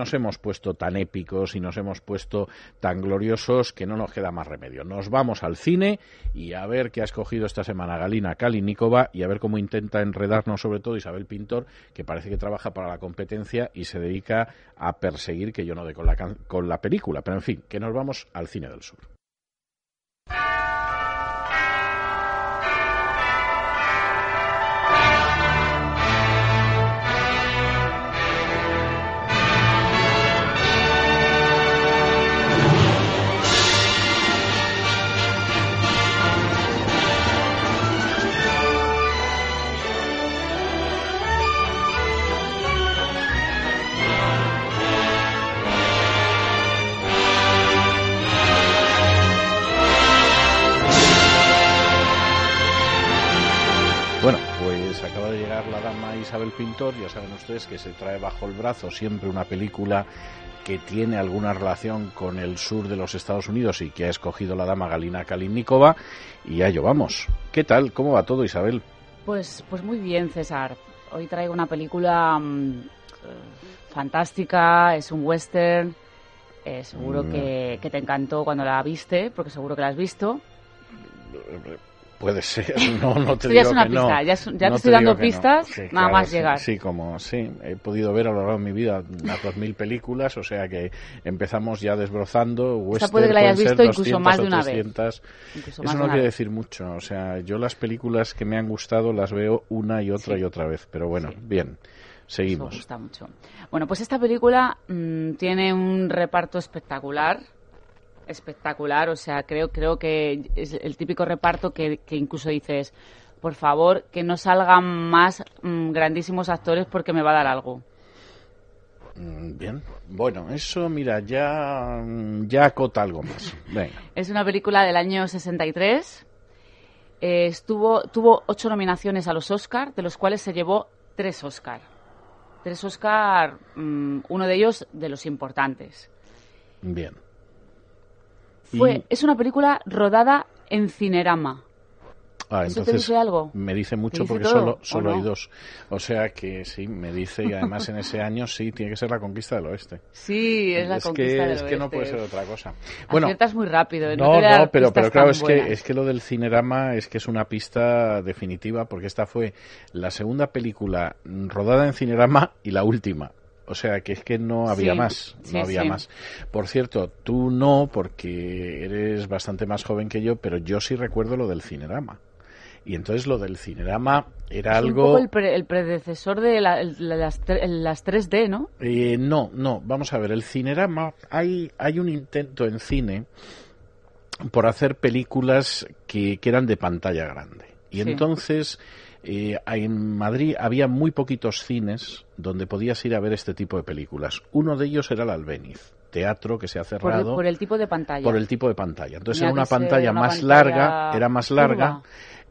Nos hemos puesto tan épicos y nos hemos puesto tan gloriosos que no nos queda más remedio. Nos vamos al cine y a ver qué ha escogido esta semana Galina Kalinikova y a ver cómo intenta enredarnos sobre todo Isabel Pintor, que parece que trabaja para la competencia y se dedica a perseguir que yo no dé con la, can- con la película. Pero en fin, que nos vamos al cine del sur. Bueno, pues acaba de llegar la dama Isabel Pintor, ya saben ustedes que se trae bajo el brazo siempre una película que tiene alguna relación con el sur de los Estados Unidos y que ha escogido la dama Galina Kalinikova y a ello vamos. ¿Qué tal? ¿Cómo va todo Isabel? Pues, pues muy bien, César. Hoy traigo una película mm, fantástica, es un western. eh, seguro Mm. que, que te encantó cuando la viste, porque seguro que la has visto. Puede ser, no, no te Esto ya digo es una que no. pista, ya es- ya te No estoy dando que no. pistas, Sí, nada claro, más sí, llegar. Sí, como sí, he podido ver a lo largo de mi vida unas dos mil películas, o sea que empezamos ya desbrozando. Western, puede que la hayas visto incluso 200 más de una vez. 300. Incluso Eso de no una quiere vez. decir mucho, o sea, yo las películas que me han gustado las veo una y otra y otra vez, pero bueno, bien, Eso seguimos. gusta mucho. Bueno, pues esta película mm, tiene un reparto espectacular. Espectacular, o sea, creo, creo que es el típico reparto que, que incluso dices, por favor, que no salgan más mm, grandísimos actores porque me va a dar algo. Mm, Bien, bueno, eso mira, ya, ya acota algo más. Venga. Es una película del año 63. Eh, estuvo, tuvo ocho nominaciones a los Oscar, de los cuales se llevó tres Oscar. Tres Oscar, mm, uno de ellos de los importantes. Bien. Fue, Y- es una película rodada en Cinerama. Ah, ¿Eso te entonces dice algo? me dice mucho dice porque todo, solo, solo hay no? dos. O sea que sí, me dice y además en ese año sí, tiene que ser la conquista del oeste. Sí, es la es conquista que, del es que no oeste. puede ser otra cosa. Bueno, Aciertas muy rápido. no, a dar no, pero, pero claro, es que, es que lo del cinerama es que es una pista definitiva porque esta fue la segunda película rodada en cinerama y la última. O sea, que es que no había Sí, más, no sí, había sí. más. Por cierto, tú no, porque eres bastante más joven que yo, pero yo sí recuerdo lo del cinerama. Y entonces lo del cinerama era Es un algo... poco el, pre- el predecesor de la- las, las 3D, ¿no? Eh, no, no, vamos a ver, el cinerama, hay, hay un intento en cine por hacer películas que, que eran de pantalla grande. Y entonces, eh, en Madrid había muy poquitos cines donde podías ir a ver este tipo de películas. Uno de ellos era el Albéniz, teatro que se ha Por el, cerrado por el tipo de pantalla. por el tipo de pantalla. Entonces Tenía era una pantalla una más pantalla larga, era más larga.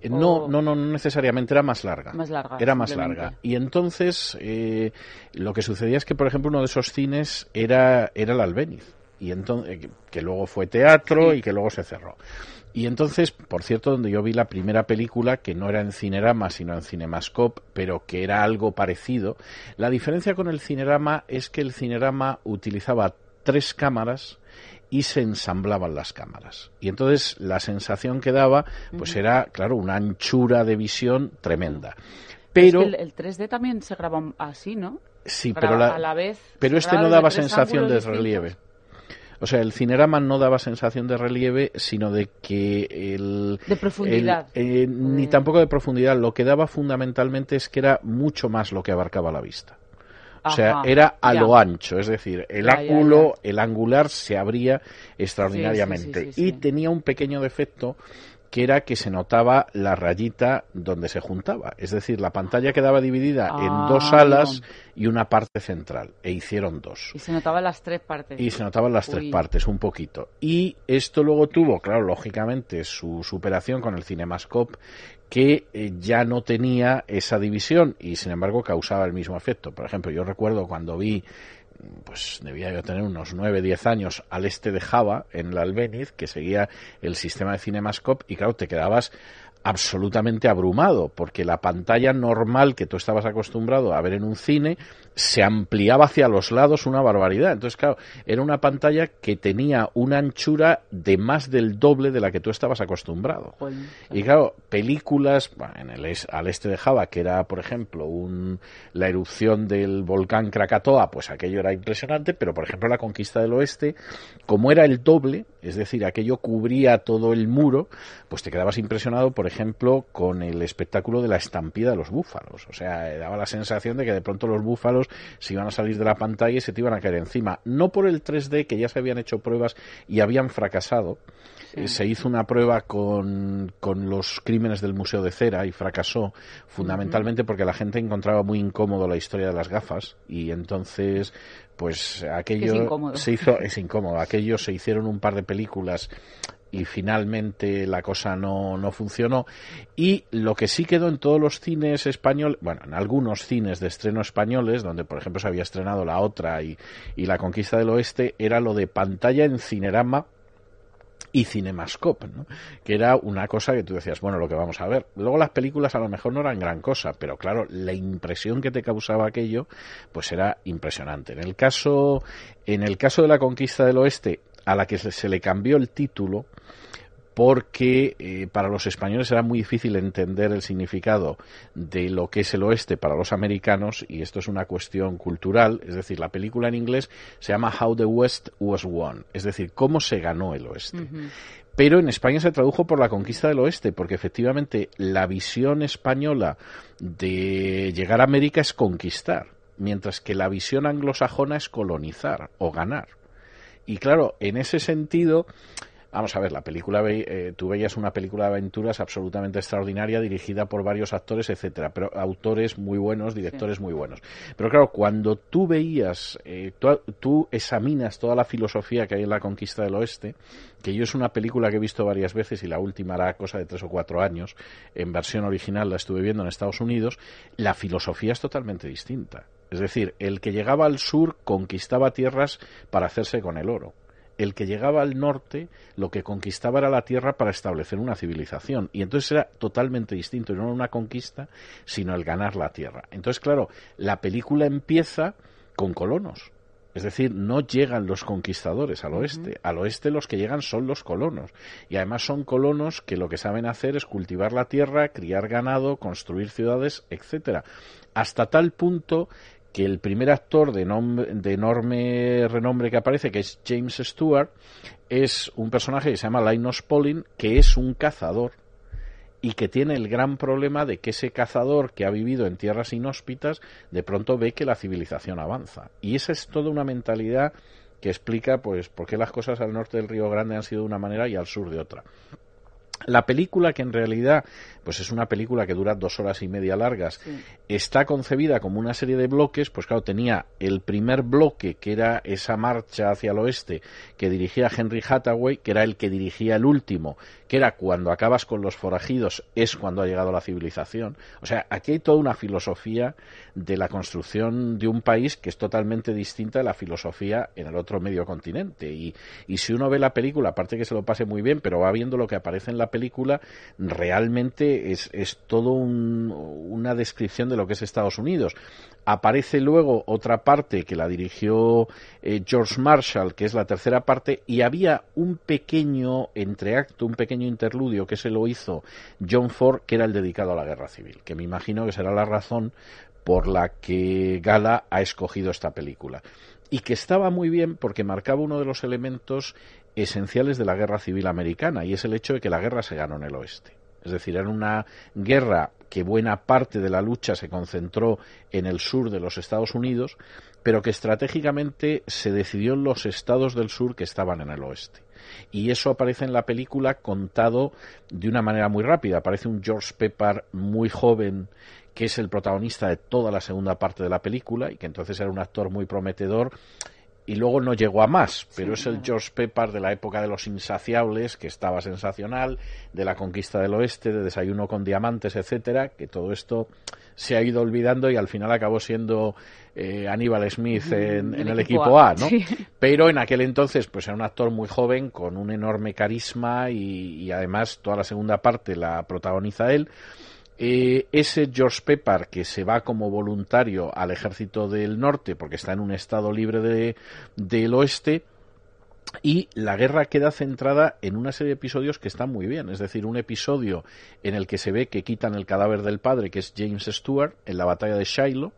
Eh, No, no, no, no necesariamente era más larga. Más larga, Era más larga. Y entonces eh, lo que sucedía es que, por ejemplo, uno de esos cines era, era el Albéniz. Y entonces, que, que luego fue teatro y que luego se cerró. Y entonces, por cierto, donde yo vi la primera película, que no era en Cinerama, sino en Cinemascope, pero que era algo parecido, la diferencia con el Cinerama es que el Cinerama utilizaba tres cámaras y se ensamblaban las cámaras. Y entonces la sensación que daba, pues era, claro, una anchura de visión tremenda. Pero, Es que el, el 3D también se graba así, ¿no? sí, pero la- a la vez. pero este no daba sensación de distintos. relieve. O sea, el Cinerama no daba sensación de relieve, sino de que el... De profundidad. el- eh, Ni tampoco de profundidad. Lo que daba fundamentalmente es que era mucho más lo que abarcaba la vista. O sea, Ajá, era a ya. lo ancho, es decir, el Ya, ya, ángulo, el angular se abría extraordinariamente Sí, sí, sí, sí, y tenía un pequeño defecto que era que se notaba la rayita donde se juntaba, es decir, la pantalla quedaba dividida en Ah, dos alas y una parte central e hicieron dos. Y se notaban las tres partes. Y se notaban las tres partes, un poquito. Y esto luego tuvo, claro, lógicamente, su superación con el Cinemascope, que eh, ya no tenía esa división y, sin embargo, causaba el mismo efecto. Por ejemplo, yo recuerdo cuando vi, pues debía yo tener unos 9, 10 años al este de Java, en la Albéniz, que seguía el sistema de Cinemascope, y claro, te quedabas absolutamente abrumado, porque la pantalla normal que tú estabas acostumbrado a ver en un cine se ampliaba hacia los lados una barbaridad. Entonces, claro, era una pantalla que tenía una anchura de más del doble de la que tú estabas acostumbrado. Y claro, películas bueno, en el al este de Java, que era, por ejemplo, un, la erupción del volcán Krakatoa, pues aquello era impresionante, pero por ejemplo la conquista del oeste, como era el doble, es decir, aquello cubría todo el muro, pues te quedabas impresionado, por ejemplo, con el espectáculo de la estampida de los búfalos. O sea, eh, daba la sensación de que de pronto los búfalos se iban a salir de la pantalla y se te iban a caer encima. No por el 3D, que ya se habían hecho pruebas y habían fracasado, eh, se hizo una prueba con, con los crímenes del Museo de Cera y fracasó fundamentalmente porque la gente encontraba muy incómodo la historia de las gafas y entonces pues aquello Es se hizo es incómodo aquello se hicieron un par de películas y finalmente la cosa no, no funcionó. Y lo que sí quedó en todos los cines españoles, bueno, en algunos cines de estreno españoles, donde por ejemplo se había estrenado La Otra y, y La Conquista del Oeste, era lo de pantalla en cinerama y Cinemascope, ¿no? que era una cosa que tú decías, bueno, lo que vamos a ver. Luego las películas a lo mejor no eran gran cosa, pero claro, la impresión que te causaba aquello, pues era impresionante. En el caso, en el caso de la conquista del oeste, a la que se, se le cambió el título, porque eh, para los españoles era muy difícil entender el significado de lo que es el oeste para los americanos y esto es una cuestión cultural, es decir, la película en inglés se llama How the West Was Won, es decir, cómo se ganó el oeste. Pero en España se tradujo por la conquista del oeste, porque efectivamente la visión española de llegar a América es conquistar, mientras que la visión anglosajona es colonizar o ganar. Y claro, en ese sentido, Vamos a ver, la película, eh, tú veías una película de aventuras absolutamente extraordinaria, dirigida por varios actores, etcétera, pero autores muy buenos, directores muy buenos. Pero claro, cuando tú veías, eh, tú, tú examinas toda la filosofía que hay en la conquista del oeste, que yo es una película que he visto varias veces y la última hará cosa de tres o cuatro años, en versión original la estuve viendo en Estados Unidos, la filosofía es totalmente distinta. Es decir, el que llegaba al sur conquistaba tierras para hacerse con el oro el que llegaba al norte lo que conquistaba era la tierra para establecer una civilización y entonces era totalmente distinto, no era una conquista, sino el ganar la tierra. Entonces, claro, la película empieza con colonos. Es decir, no llegan los conquistadores al oeste. Al oeste los que llegan son los colonos. Y además son colonos que lo que saben hacer es cultivar la tierra, criar ganado, construir ciudades, etcétera. Hasta tal punto que el primer actor de, de enorme renombre que aparece, que es James Stewart, es un personaje que se llama Linus Pauling, que es un cazador y que tiene el gran problema de que ese cazador que ha vivido en tierras inhóspitas de pronto ve que la civilización avanza. Y esa es toda una mentalidad que explica pues por qué las cosas al norte del Río Grande han sido de una manera y al sur de otra. La película, que en realidad pues es una película que dura dos horas y media largas, está concebida como una serie de bloques, pues claro, tenía el primer bloque, que era esa marcha hacia el oeste, que dirigía Henry Hathaway, que era el que dirigía el último, que era cuando acabas con los forajidos, es cuando ha llegado la civilización. O sea, aquí hay toda una filosofía de la construcción de un país que es totalmente distinta de la filosofía en el otro medio continente. Y, y si uno ve la película, aparte que se lo pase muy bien, pero va viendo lo que aparece en la película, realmente es, es todo un- una descripción de lo que es Estados Unidos. Aparece luego otra parte que la dirigió eh, George Marshall, que es la tercera parte, y había un pequeño entreacto, un pequeño interludio que se lo hizo John Ford, que era el dedicado a la guerra civil, que me imagino que será la razón por la que Gala ha escogido esta película. Y que estaba muy bien porque marcaba uno de los elementos esenciales de la guerra civil americana, y es el hecho de que la guerra se ganó en el oeste. Es decir, era una guerra que buena parte de la lucha se concentró en el sur de los Estados Unidos, pero que estratégicamente se decidió en los estados del sur que estaban en el oeste. Y eso aparece en la película contado de una manera muy rápida. Aparece un George Pepper muy joven que es el protagonista de toda la segunda parte de la película y que entonces era un actor muy prometedor y luego no llegó a más, pero es el George Pepper de la época de los insaciables, que estaba sensacional, de la conquista del oeste, de desayuno con diamantes, etcétera, que todo esto se ha ido olvidando y al final acabó siendo eh, Aníbal Smith en, en el, equipo A, ¿no? sí. Pero en aquel entonces, pues era un actor muy joven, con un enorme carisma y, y además toda la segunda parte la protagoniza él. Eh, ese George Pepper que se va como voluntario al ejército del norte porque está en un estado libre de, del oeste y la guerra queda centrada en una serie de episodios que están muy bien. Es decir, un episodio en el que se ve que quitan el cadáver del padre, que es James Stewart, en la batalla de Shiloh,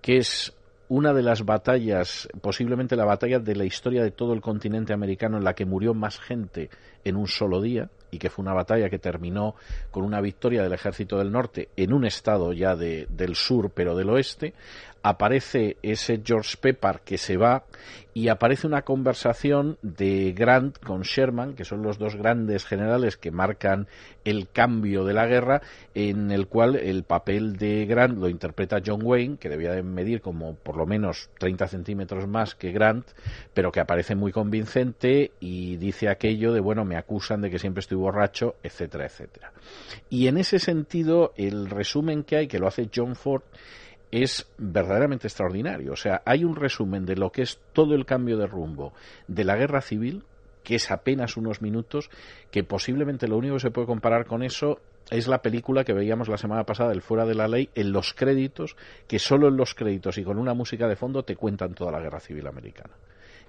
que es una de las batallas, posiblemente la batalla de la historia de todo el continente americano en la que murió más gente en un solo día que fue una batalla que terminó con una victoria del ejército del norte en un estado ya de, del sur pero del oeste aparece ese George Pepper que se va y aparece una conversación de Grant con Sherman, que son los dos grandes generales que marcan el cambio de la guerra, en el cual el papel de Grant lo interpreta John Wayne, que debía de medir como por lo menos 30 centímetros más que Grant, pero que aparece muy convincente y dice aquello de, bueno, me acusan de que siempre estoy borracho, etcétera, etcétera. Y en ese sentido, el resumen que hay, que lo hace John Ford, es verdaderamente extraordinario. O sea, hay un resumen de lo que es todo el cambio de rumbo de la guerra civil, que es apenas unos minutos, que posiblemente lo único que se puede comparar con eso es la película que veíamos la semana pasada, El Fuera de la Ley, en los créditos, que solo en los créditos y con una música de fondo te cuentan toda la guerra civil americana.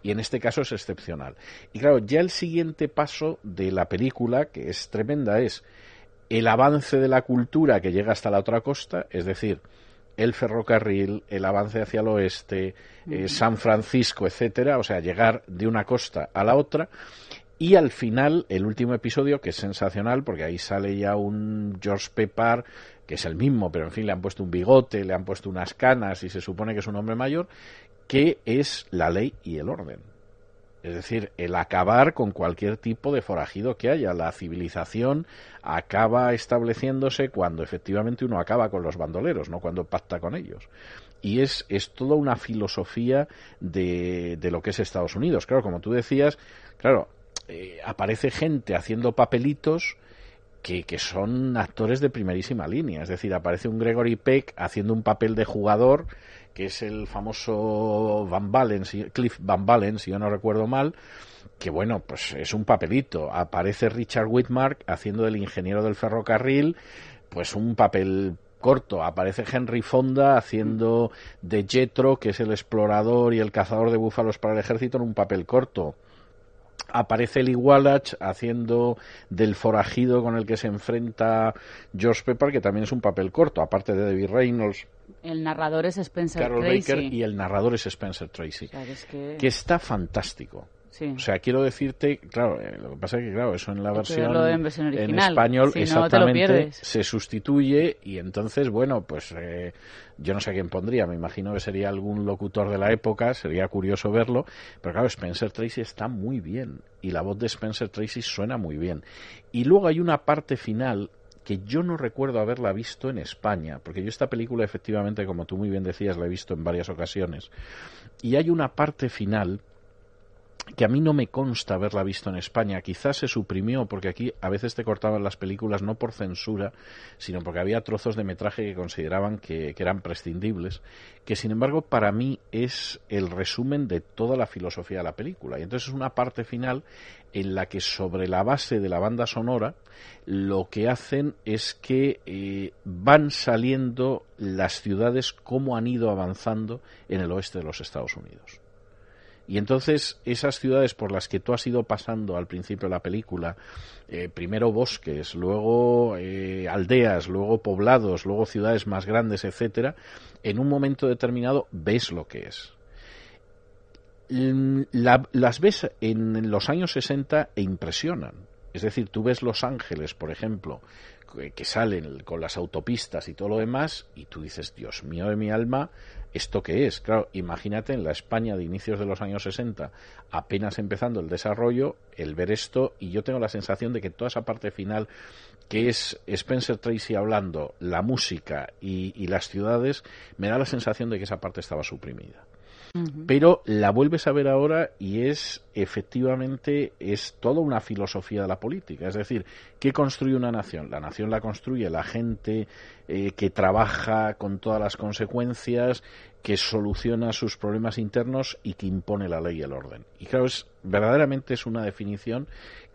Y en este caso es excepcional. Y claro, ya el siguiente paso de la película, que es tremenda, es el avance de la cultura que llega hasta la otra costa, es decir, el ferrocarril, el avance hacia el oeste, eh, San Francisco, etcétera, o sea, llegar de una costa a la otra. Y al final, el último episodio, que es sensacional, porque ahí sale ya un George Pepper, que es el mismo, pero en fin, le han puesto un bigote, le han puesto unas canas y se supone que es un hombre mayor, que es la ley y el orden. Es decir, el acabar con cualquier tipo de forajido que haya. La civilización acaba estableciéndose cuando efectivamente uno acaba con los bandoleros, no cuando pacta con ellos. Y es, es toda una filosofía de, de lo que es Estados Unidos. Claro, como tú decías, claro, eh, aparece gente haciendo papelitos que, son actores de primerísima línea. Es decir, aparece un Gregory Peck haciendo un papel de jugador, que es el famoso Van Balen, Cliff Van Balen, si yo no recuerdo mal, que bueno, pues es un papelito. Aparece Richard Whitmark haciendo del ingeniero del ferrocarril, pues un papel corto. Aparece Henry Fonda haciendo de Jetro, que es el explorador y el cazador de búfalos para el ejército, en un papel corto aparece Lee Wallach haciendo del forajido con el que se enfrenta George Pepper, que también es un papel corto, aparte de David Reynolds, El narrador es Spencer Carol Tracy. Baker y el narrador es Spencer Tracy, O sea, que es que- que está fantástico. Sí. O sea, quiero decirte, claro, eh, lo que pasa es que, claro, eso en la versión, en versión original, español, si exactamente, se sustituye y entonces, bueno, pues eh, yo no sé a quién pondría, me imagino que sería algún locutor de la época, sería curioso verlo, pero claro, Spencer Tracy está muy bien y la voz de Spencer Tracy suena muy bien. Y luego hay una parte final que yo no recuerdo haberla visto en España, porque yo esta película efectivamente, como tú muy bien decías, la he visto en varias ocasiones, y hay una parte final que a mí no me consta haberla visto en España. Quizás se suprimió porque aquí a veces te cortaban las películas no por censura, sino porque había trozos de metraje que consideraban que, eran prescindibles, que sin embargo para mí es el resumen de toda la filosofía de la película. Y entonces es una parte final en la que sobre la base de la banda sonora lo que hacen es que eh, van saliendo las ciudades como han ido avanzando en el oeste de los Estados Unidos. Y entonces esas ciudades por las que tú has ido pasando al principio de la película, eh, primero bosques, luego eh, aldeas, luego poblados, luego ciudades más grandes, etcétera, en un momento determinado ves lo que es. Mm, la- las ves en los años 60 e impresionan. Es decir, tú ves Los Ángeles, por ejemplo, que- que salen con las autopistas y todo lo demás, y tú dices, Dios mío de mi alma, ¿esto qué es? Claro, imagínate en la España de inicios de los años 60, apenas empezando el desarrollo, el ver esto, y yo tengo la sensación de que toda esa parte final, que es Spencer Tracy hablando, la música y, y las ciudades, me da la sensación de que esa parte estaba suprimida pero la vuelves a ver ahora y es efectivamente es toda una filosofía de la política. Es decir qué construye una nación la nación la construye la gente eh, que trabaja con todas las consecuencias que soluciona sus problemas internos y que impone la ley y el orden. Y claro es verdaderamente es una definición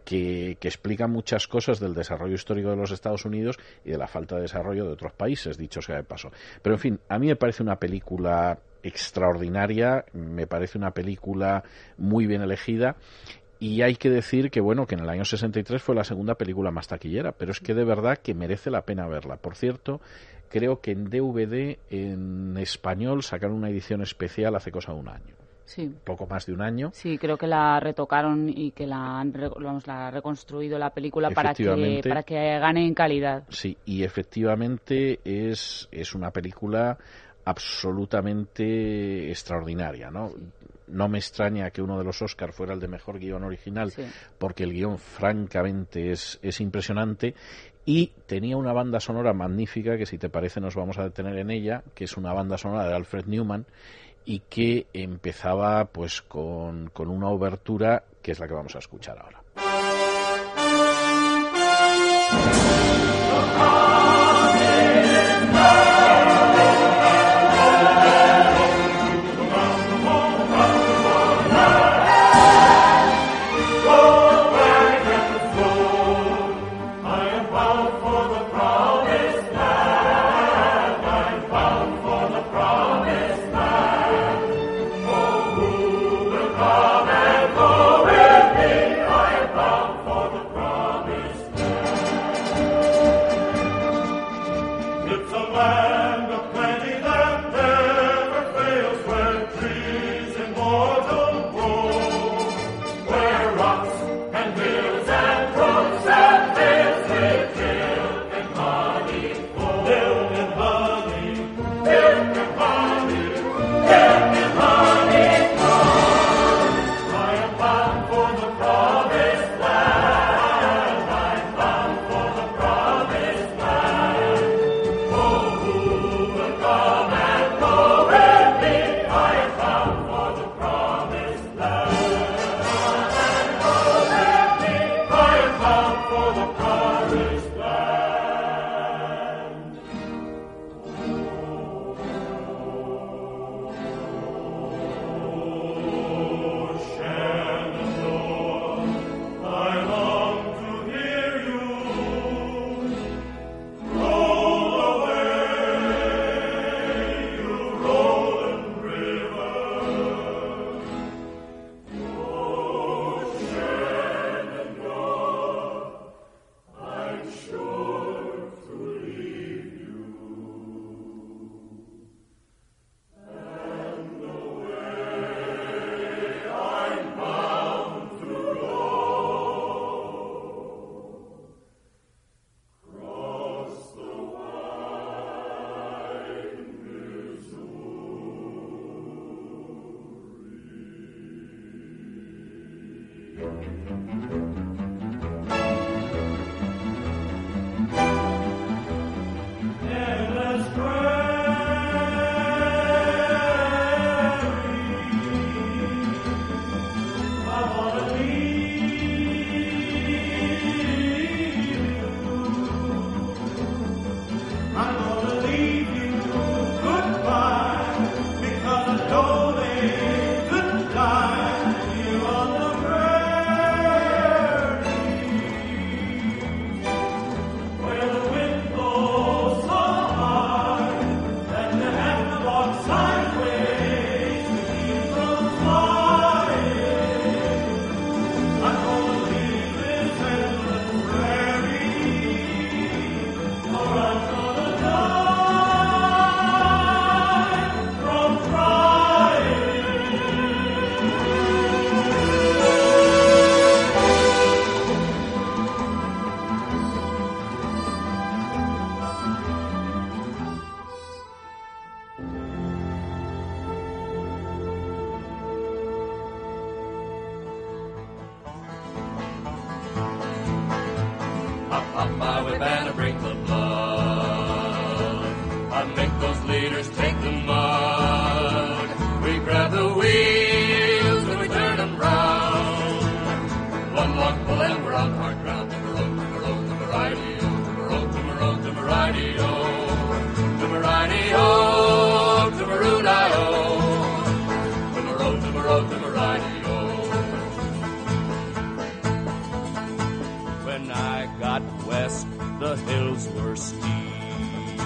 que, explica muchas cosas del desarrollo histórico de los Estados Unidos y de la falta de desarrollo de otros países, dicho sea de paso. Pero, en fin, a mí me parece una película extraordinaria, me parece una película muy bien elegida. Y hay que decir que, bueno, que en el año 63 fue la segunda película más taquillera, pero es que de verdad que merece la pena verla. Por cierto, creo que en DVD, en español, sacaron una edición especial hace cosa de un año Sí. poco más de un año. Sí, creo que la retocaron y que la han vamos, la ha reconstruido la película para que, para que gane en calidad. Sí, y efectivamente es, es una película absolutamente extraordinaria, ¿no? No me extraña que uno de los Oscars fuera el de mejor guion original, Sí. porque el guion francamente es, es impresionante y tenía una banda sonora magnífica que si te parece nos vamos a detener en ella, que es una banda sonora de Alfred Newman y que empezaba pues con, con una obertura que es la que vamos a escuchar ahora. West, the hills were steep.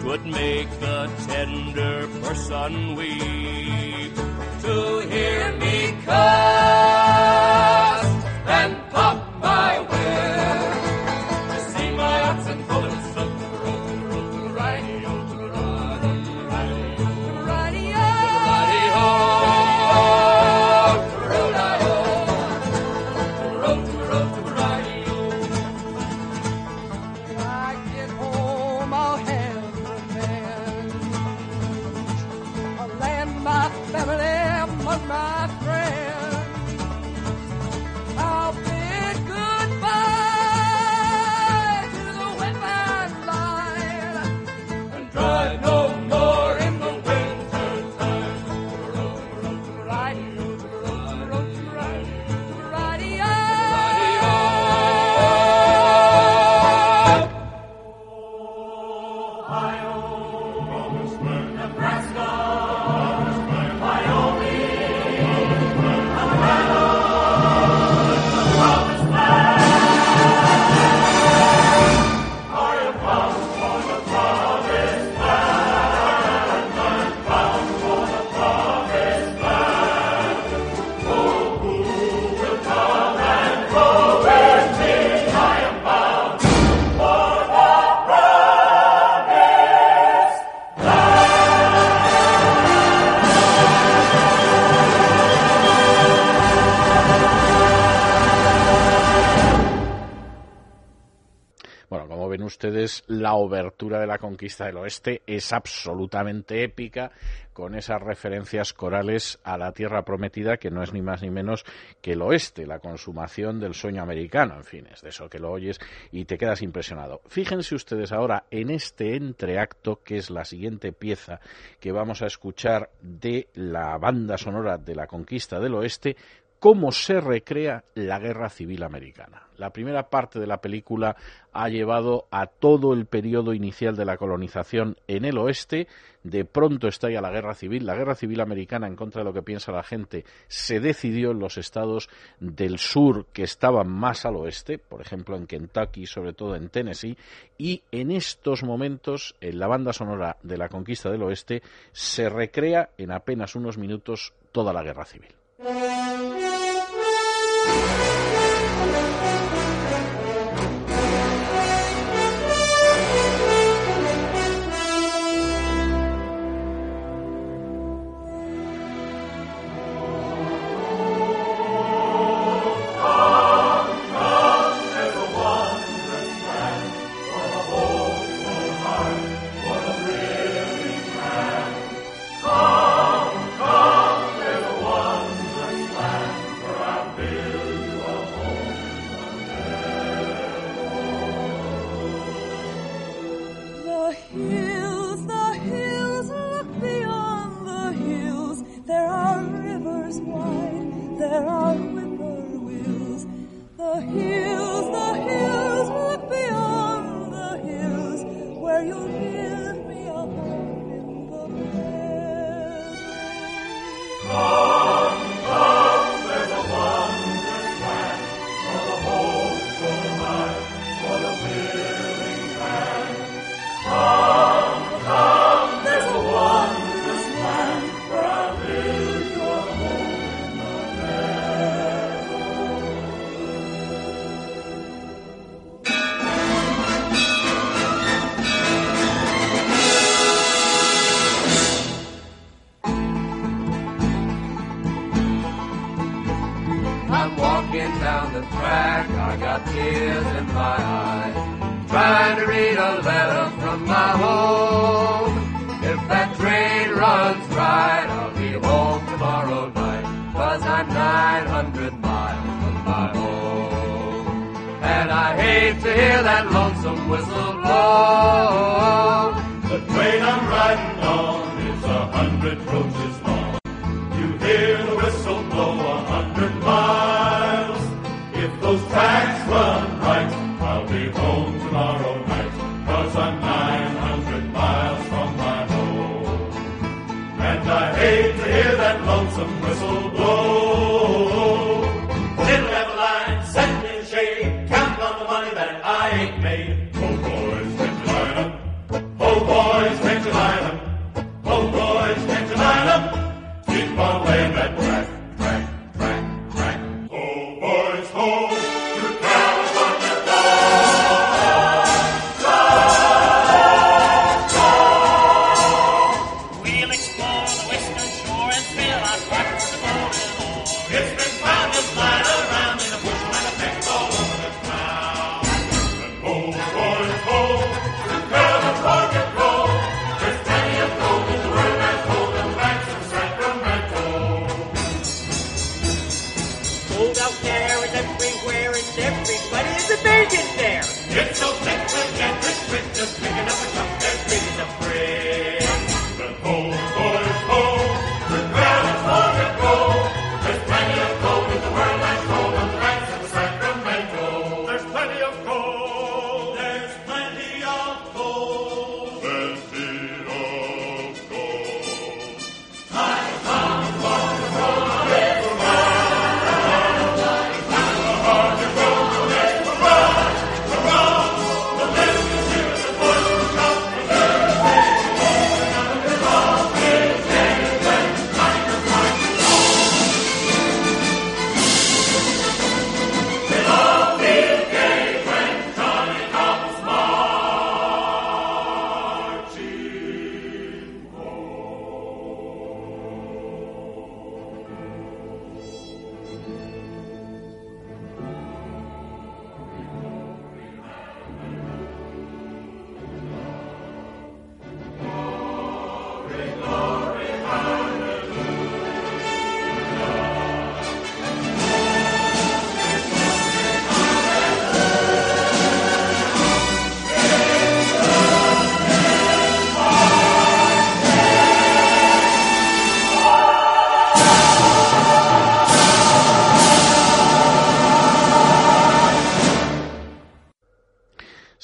Twould make a tender person weep to hear me cuss and la conquista del oeste es absolutamente épica, con esas referencias corales a la tierra prometida, que no es ni más ni menos que el oeste, la consumación del sueño americano. En fin, es de eso que lo oyes y te quedas impresionado. Fíjense ustedes ahora en este entreacto, que es la siguiente pieza que vamos a escuchar de la banda sonora de la conquista del oeste, cómo se recrea la guerra civil americana. La primera parte de la película ha llevado a todo el periodo inicial de la colonización en el oeste. De pronto estalla la guerra civil. La guerra civil americana, en contra de lo que piensa la gente, se decidió en los estados del sur que estaban más al oeste, por ejemplo en Kentucky, sobre todo en Tennessee, y en estos momentos, en la banda sonora de la conquista del oeste, se recrea en apenas unos minutos toda la guerra civil. Come,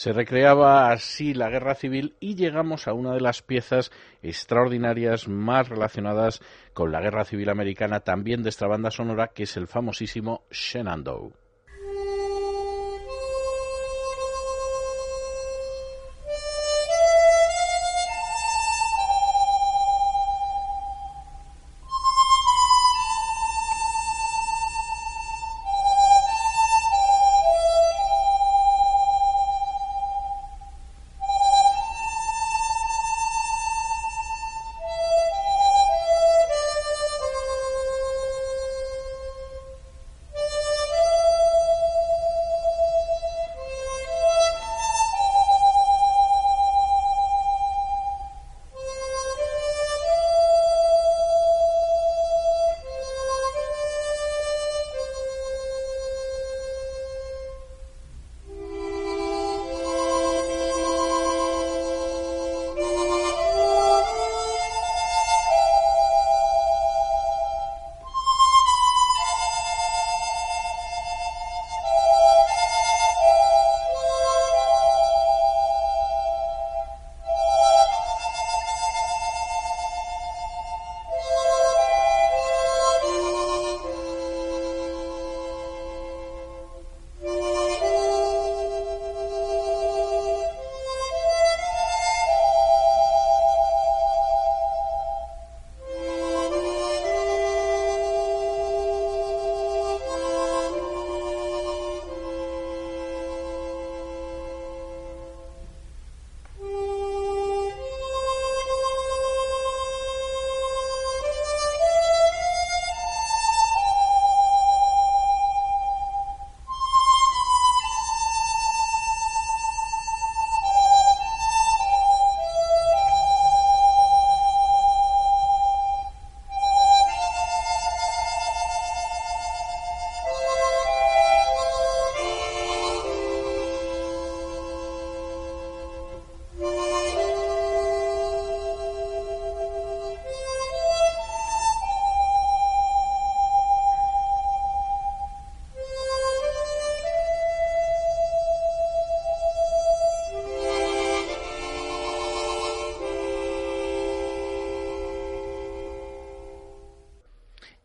Se recreaba así la guerra civil y llegamos a una de las piezas extraordinarias más relacionadas con la guerra civil americana también de esta banda sonora que es el famosísimo Shenandoah.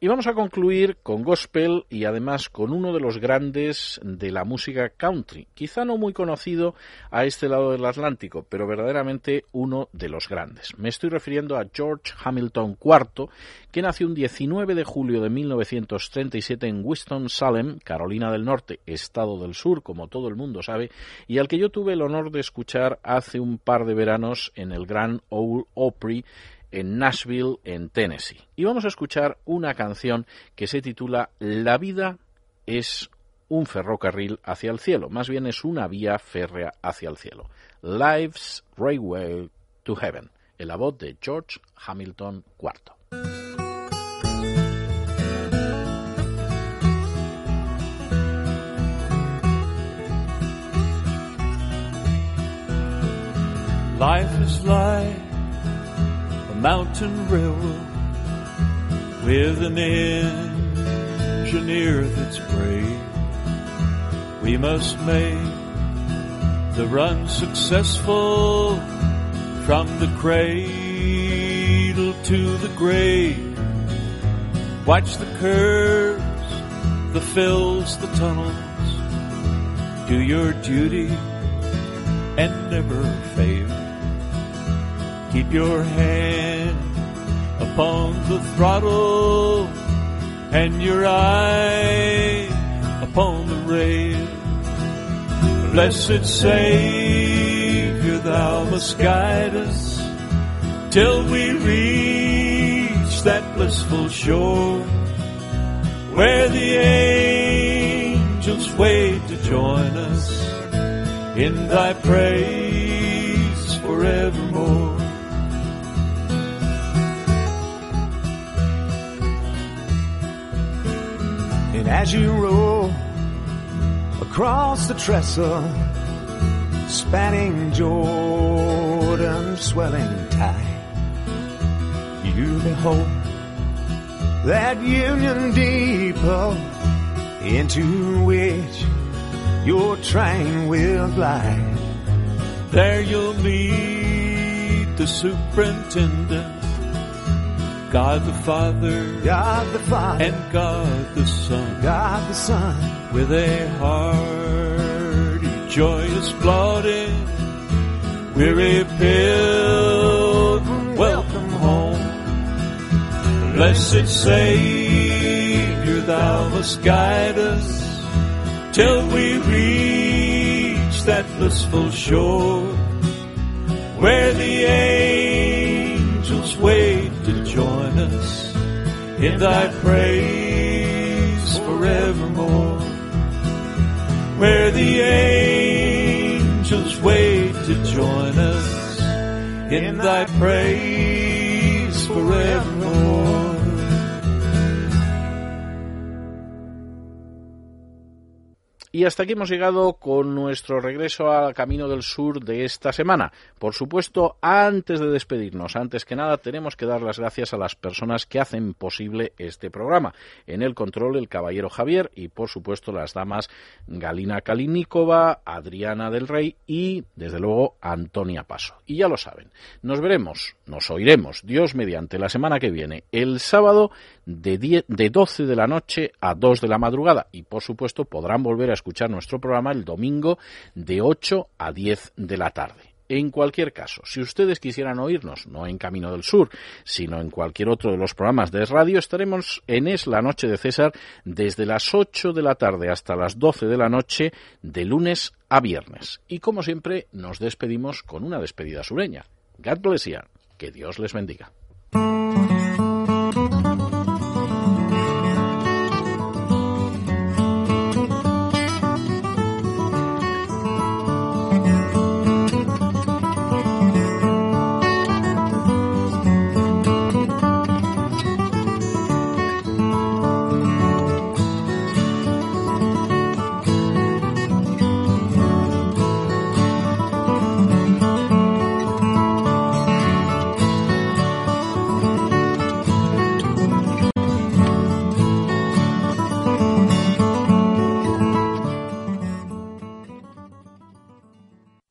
Y vamos a concluir con gospel y además con uno de los grandes de la música country, quizá no muy conocido a este lado del Atlántico, pero verdaderamente uno de los grandes. Me estoy refiriendo a George Hamilton IV, que nació un 19 de julio de 1937 en Winston-Salem, Carolina del Norte, estado del sur, como todo el mundo sabe, y al que yo tuve el honor de escuchar hace un par de veranos en el Grand Ole Opry en Nashville, en Tennessee. Y vamos a escuchar una canción que se titula La vida es un ferrocarril hacia el cielo, más bien es una vía férrea hacia el cielo. Life's Railway to Heaven, en la voz de George Hamilton IV. Life is mountain railroad with an engineer that's brave. We must make the run successful from the cradle to the grave. Watch the curves, the fills, the tunnels. Do your duty and never fail. Keep your hand upon the throttle and your eye upon the rail. Blessed Savior, thou must guide us till we reach that blissful shore where the angels wait to join us in thy praise forevermore. And as you roll across the trestle, spanning Jordan's swelling tide, you behold that Union Depot into which your train will glide. There you'll meet the superintendent, God the Father, God the Father, and God the Son, God the Son, with a hearty, joyous lauding, weary pilgrim, welcome home. Blessed Savior, thou must guide us till we reach that blissful shore where the angels wait to join us in thy praise forevermore. Where the angels wait to join us in thy praise forevermore. Y hasta aquí hemos llegado con nuestro regreso al Camino del Sur de esta semana. Por supuesto, antes de despedirnos, antes que nada, tenemos que dar las gracias a las personas que hacen posible este programa. En el control, el caballero Javier y, por supuesto, las damas Galina Kalinikova, Adriana del Rey y, desde luego, Antonia Paso. Y ya lo saben, nos veremos, nos oiremos, Dios mediante, la semana que viene, el sábado de, 10, de 12 de la noche a 2 de la madrugada. Y, por supuesto, podrán volver a escuchar nuestro programa el domingo de 8 a 10 de la tarde. En cualquier caso, si ustedes quisieran oírnos, no en Camino del Sur, sino en cualquier otro de los programas de radio, estaremos en Es la Noche de César desde las 8 de la tarde hasta las 12 de la noche, de lunes a viernes. Y como siempre, nos despedimos con una despedida sureña. God bless you. Que Dios les bendiga.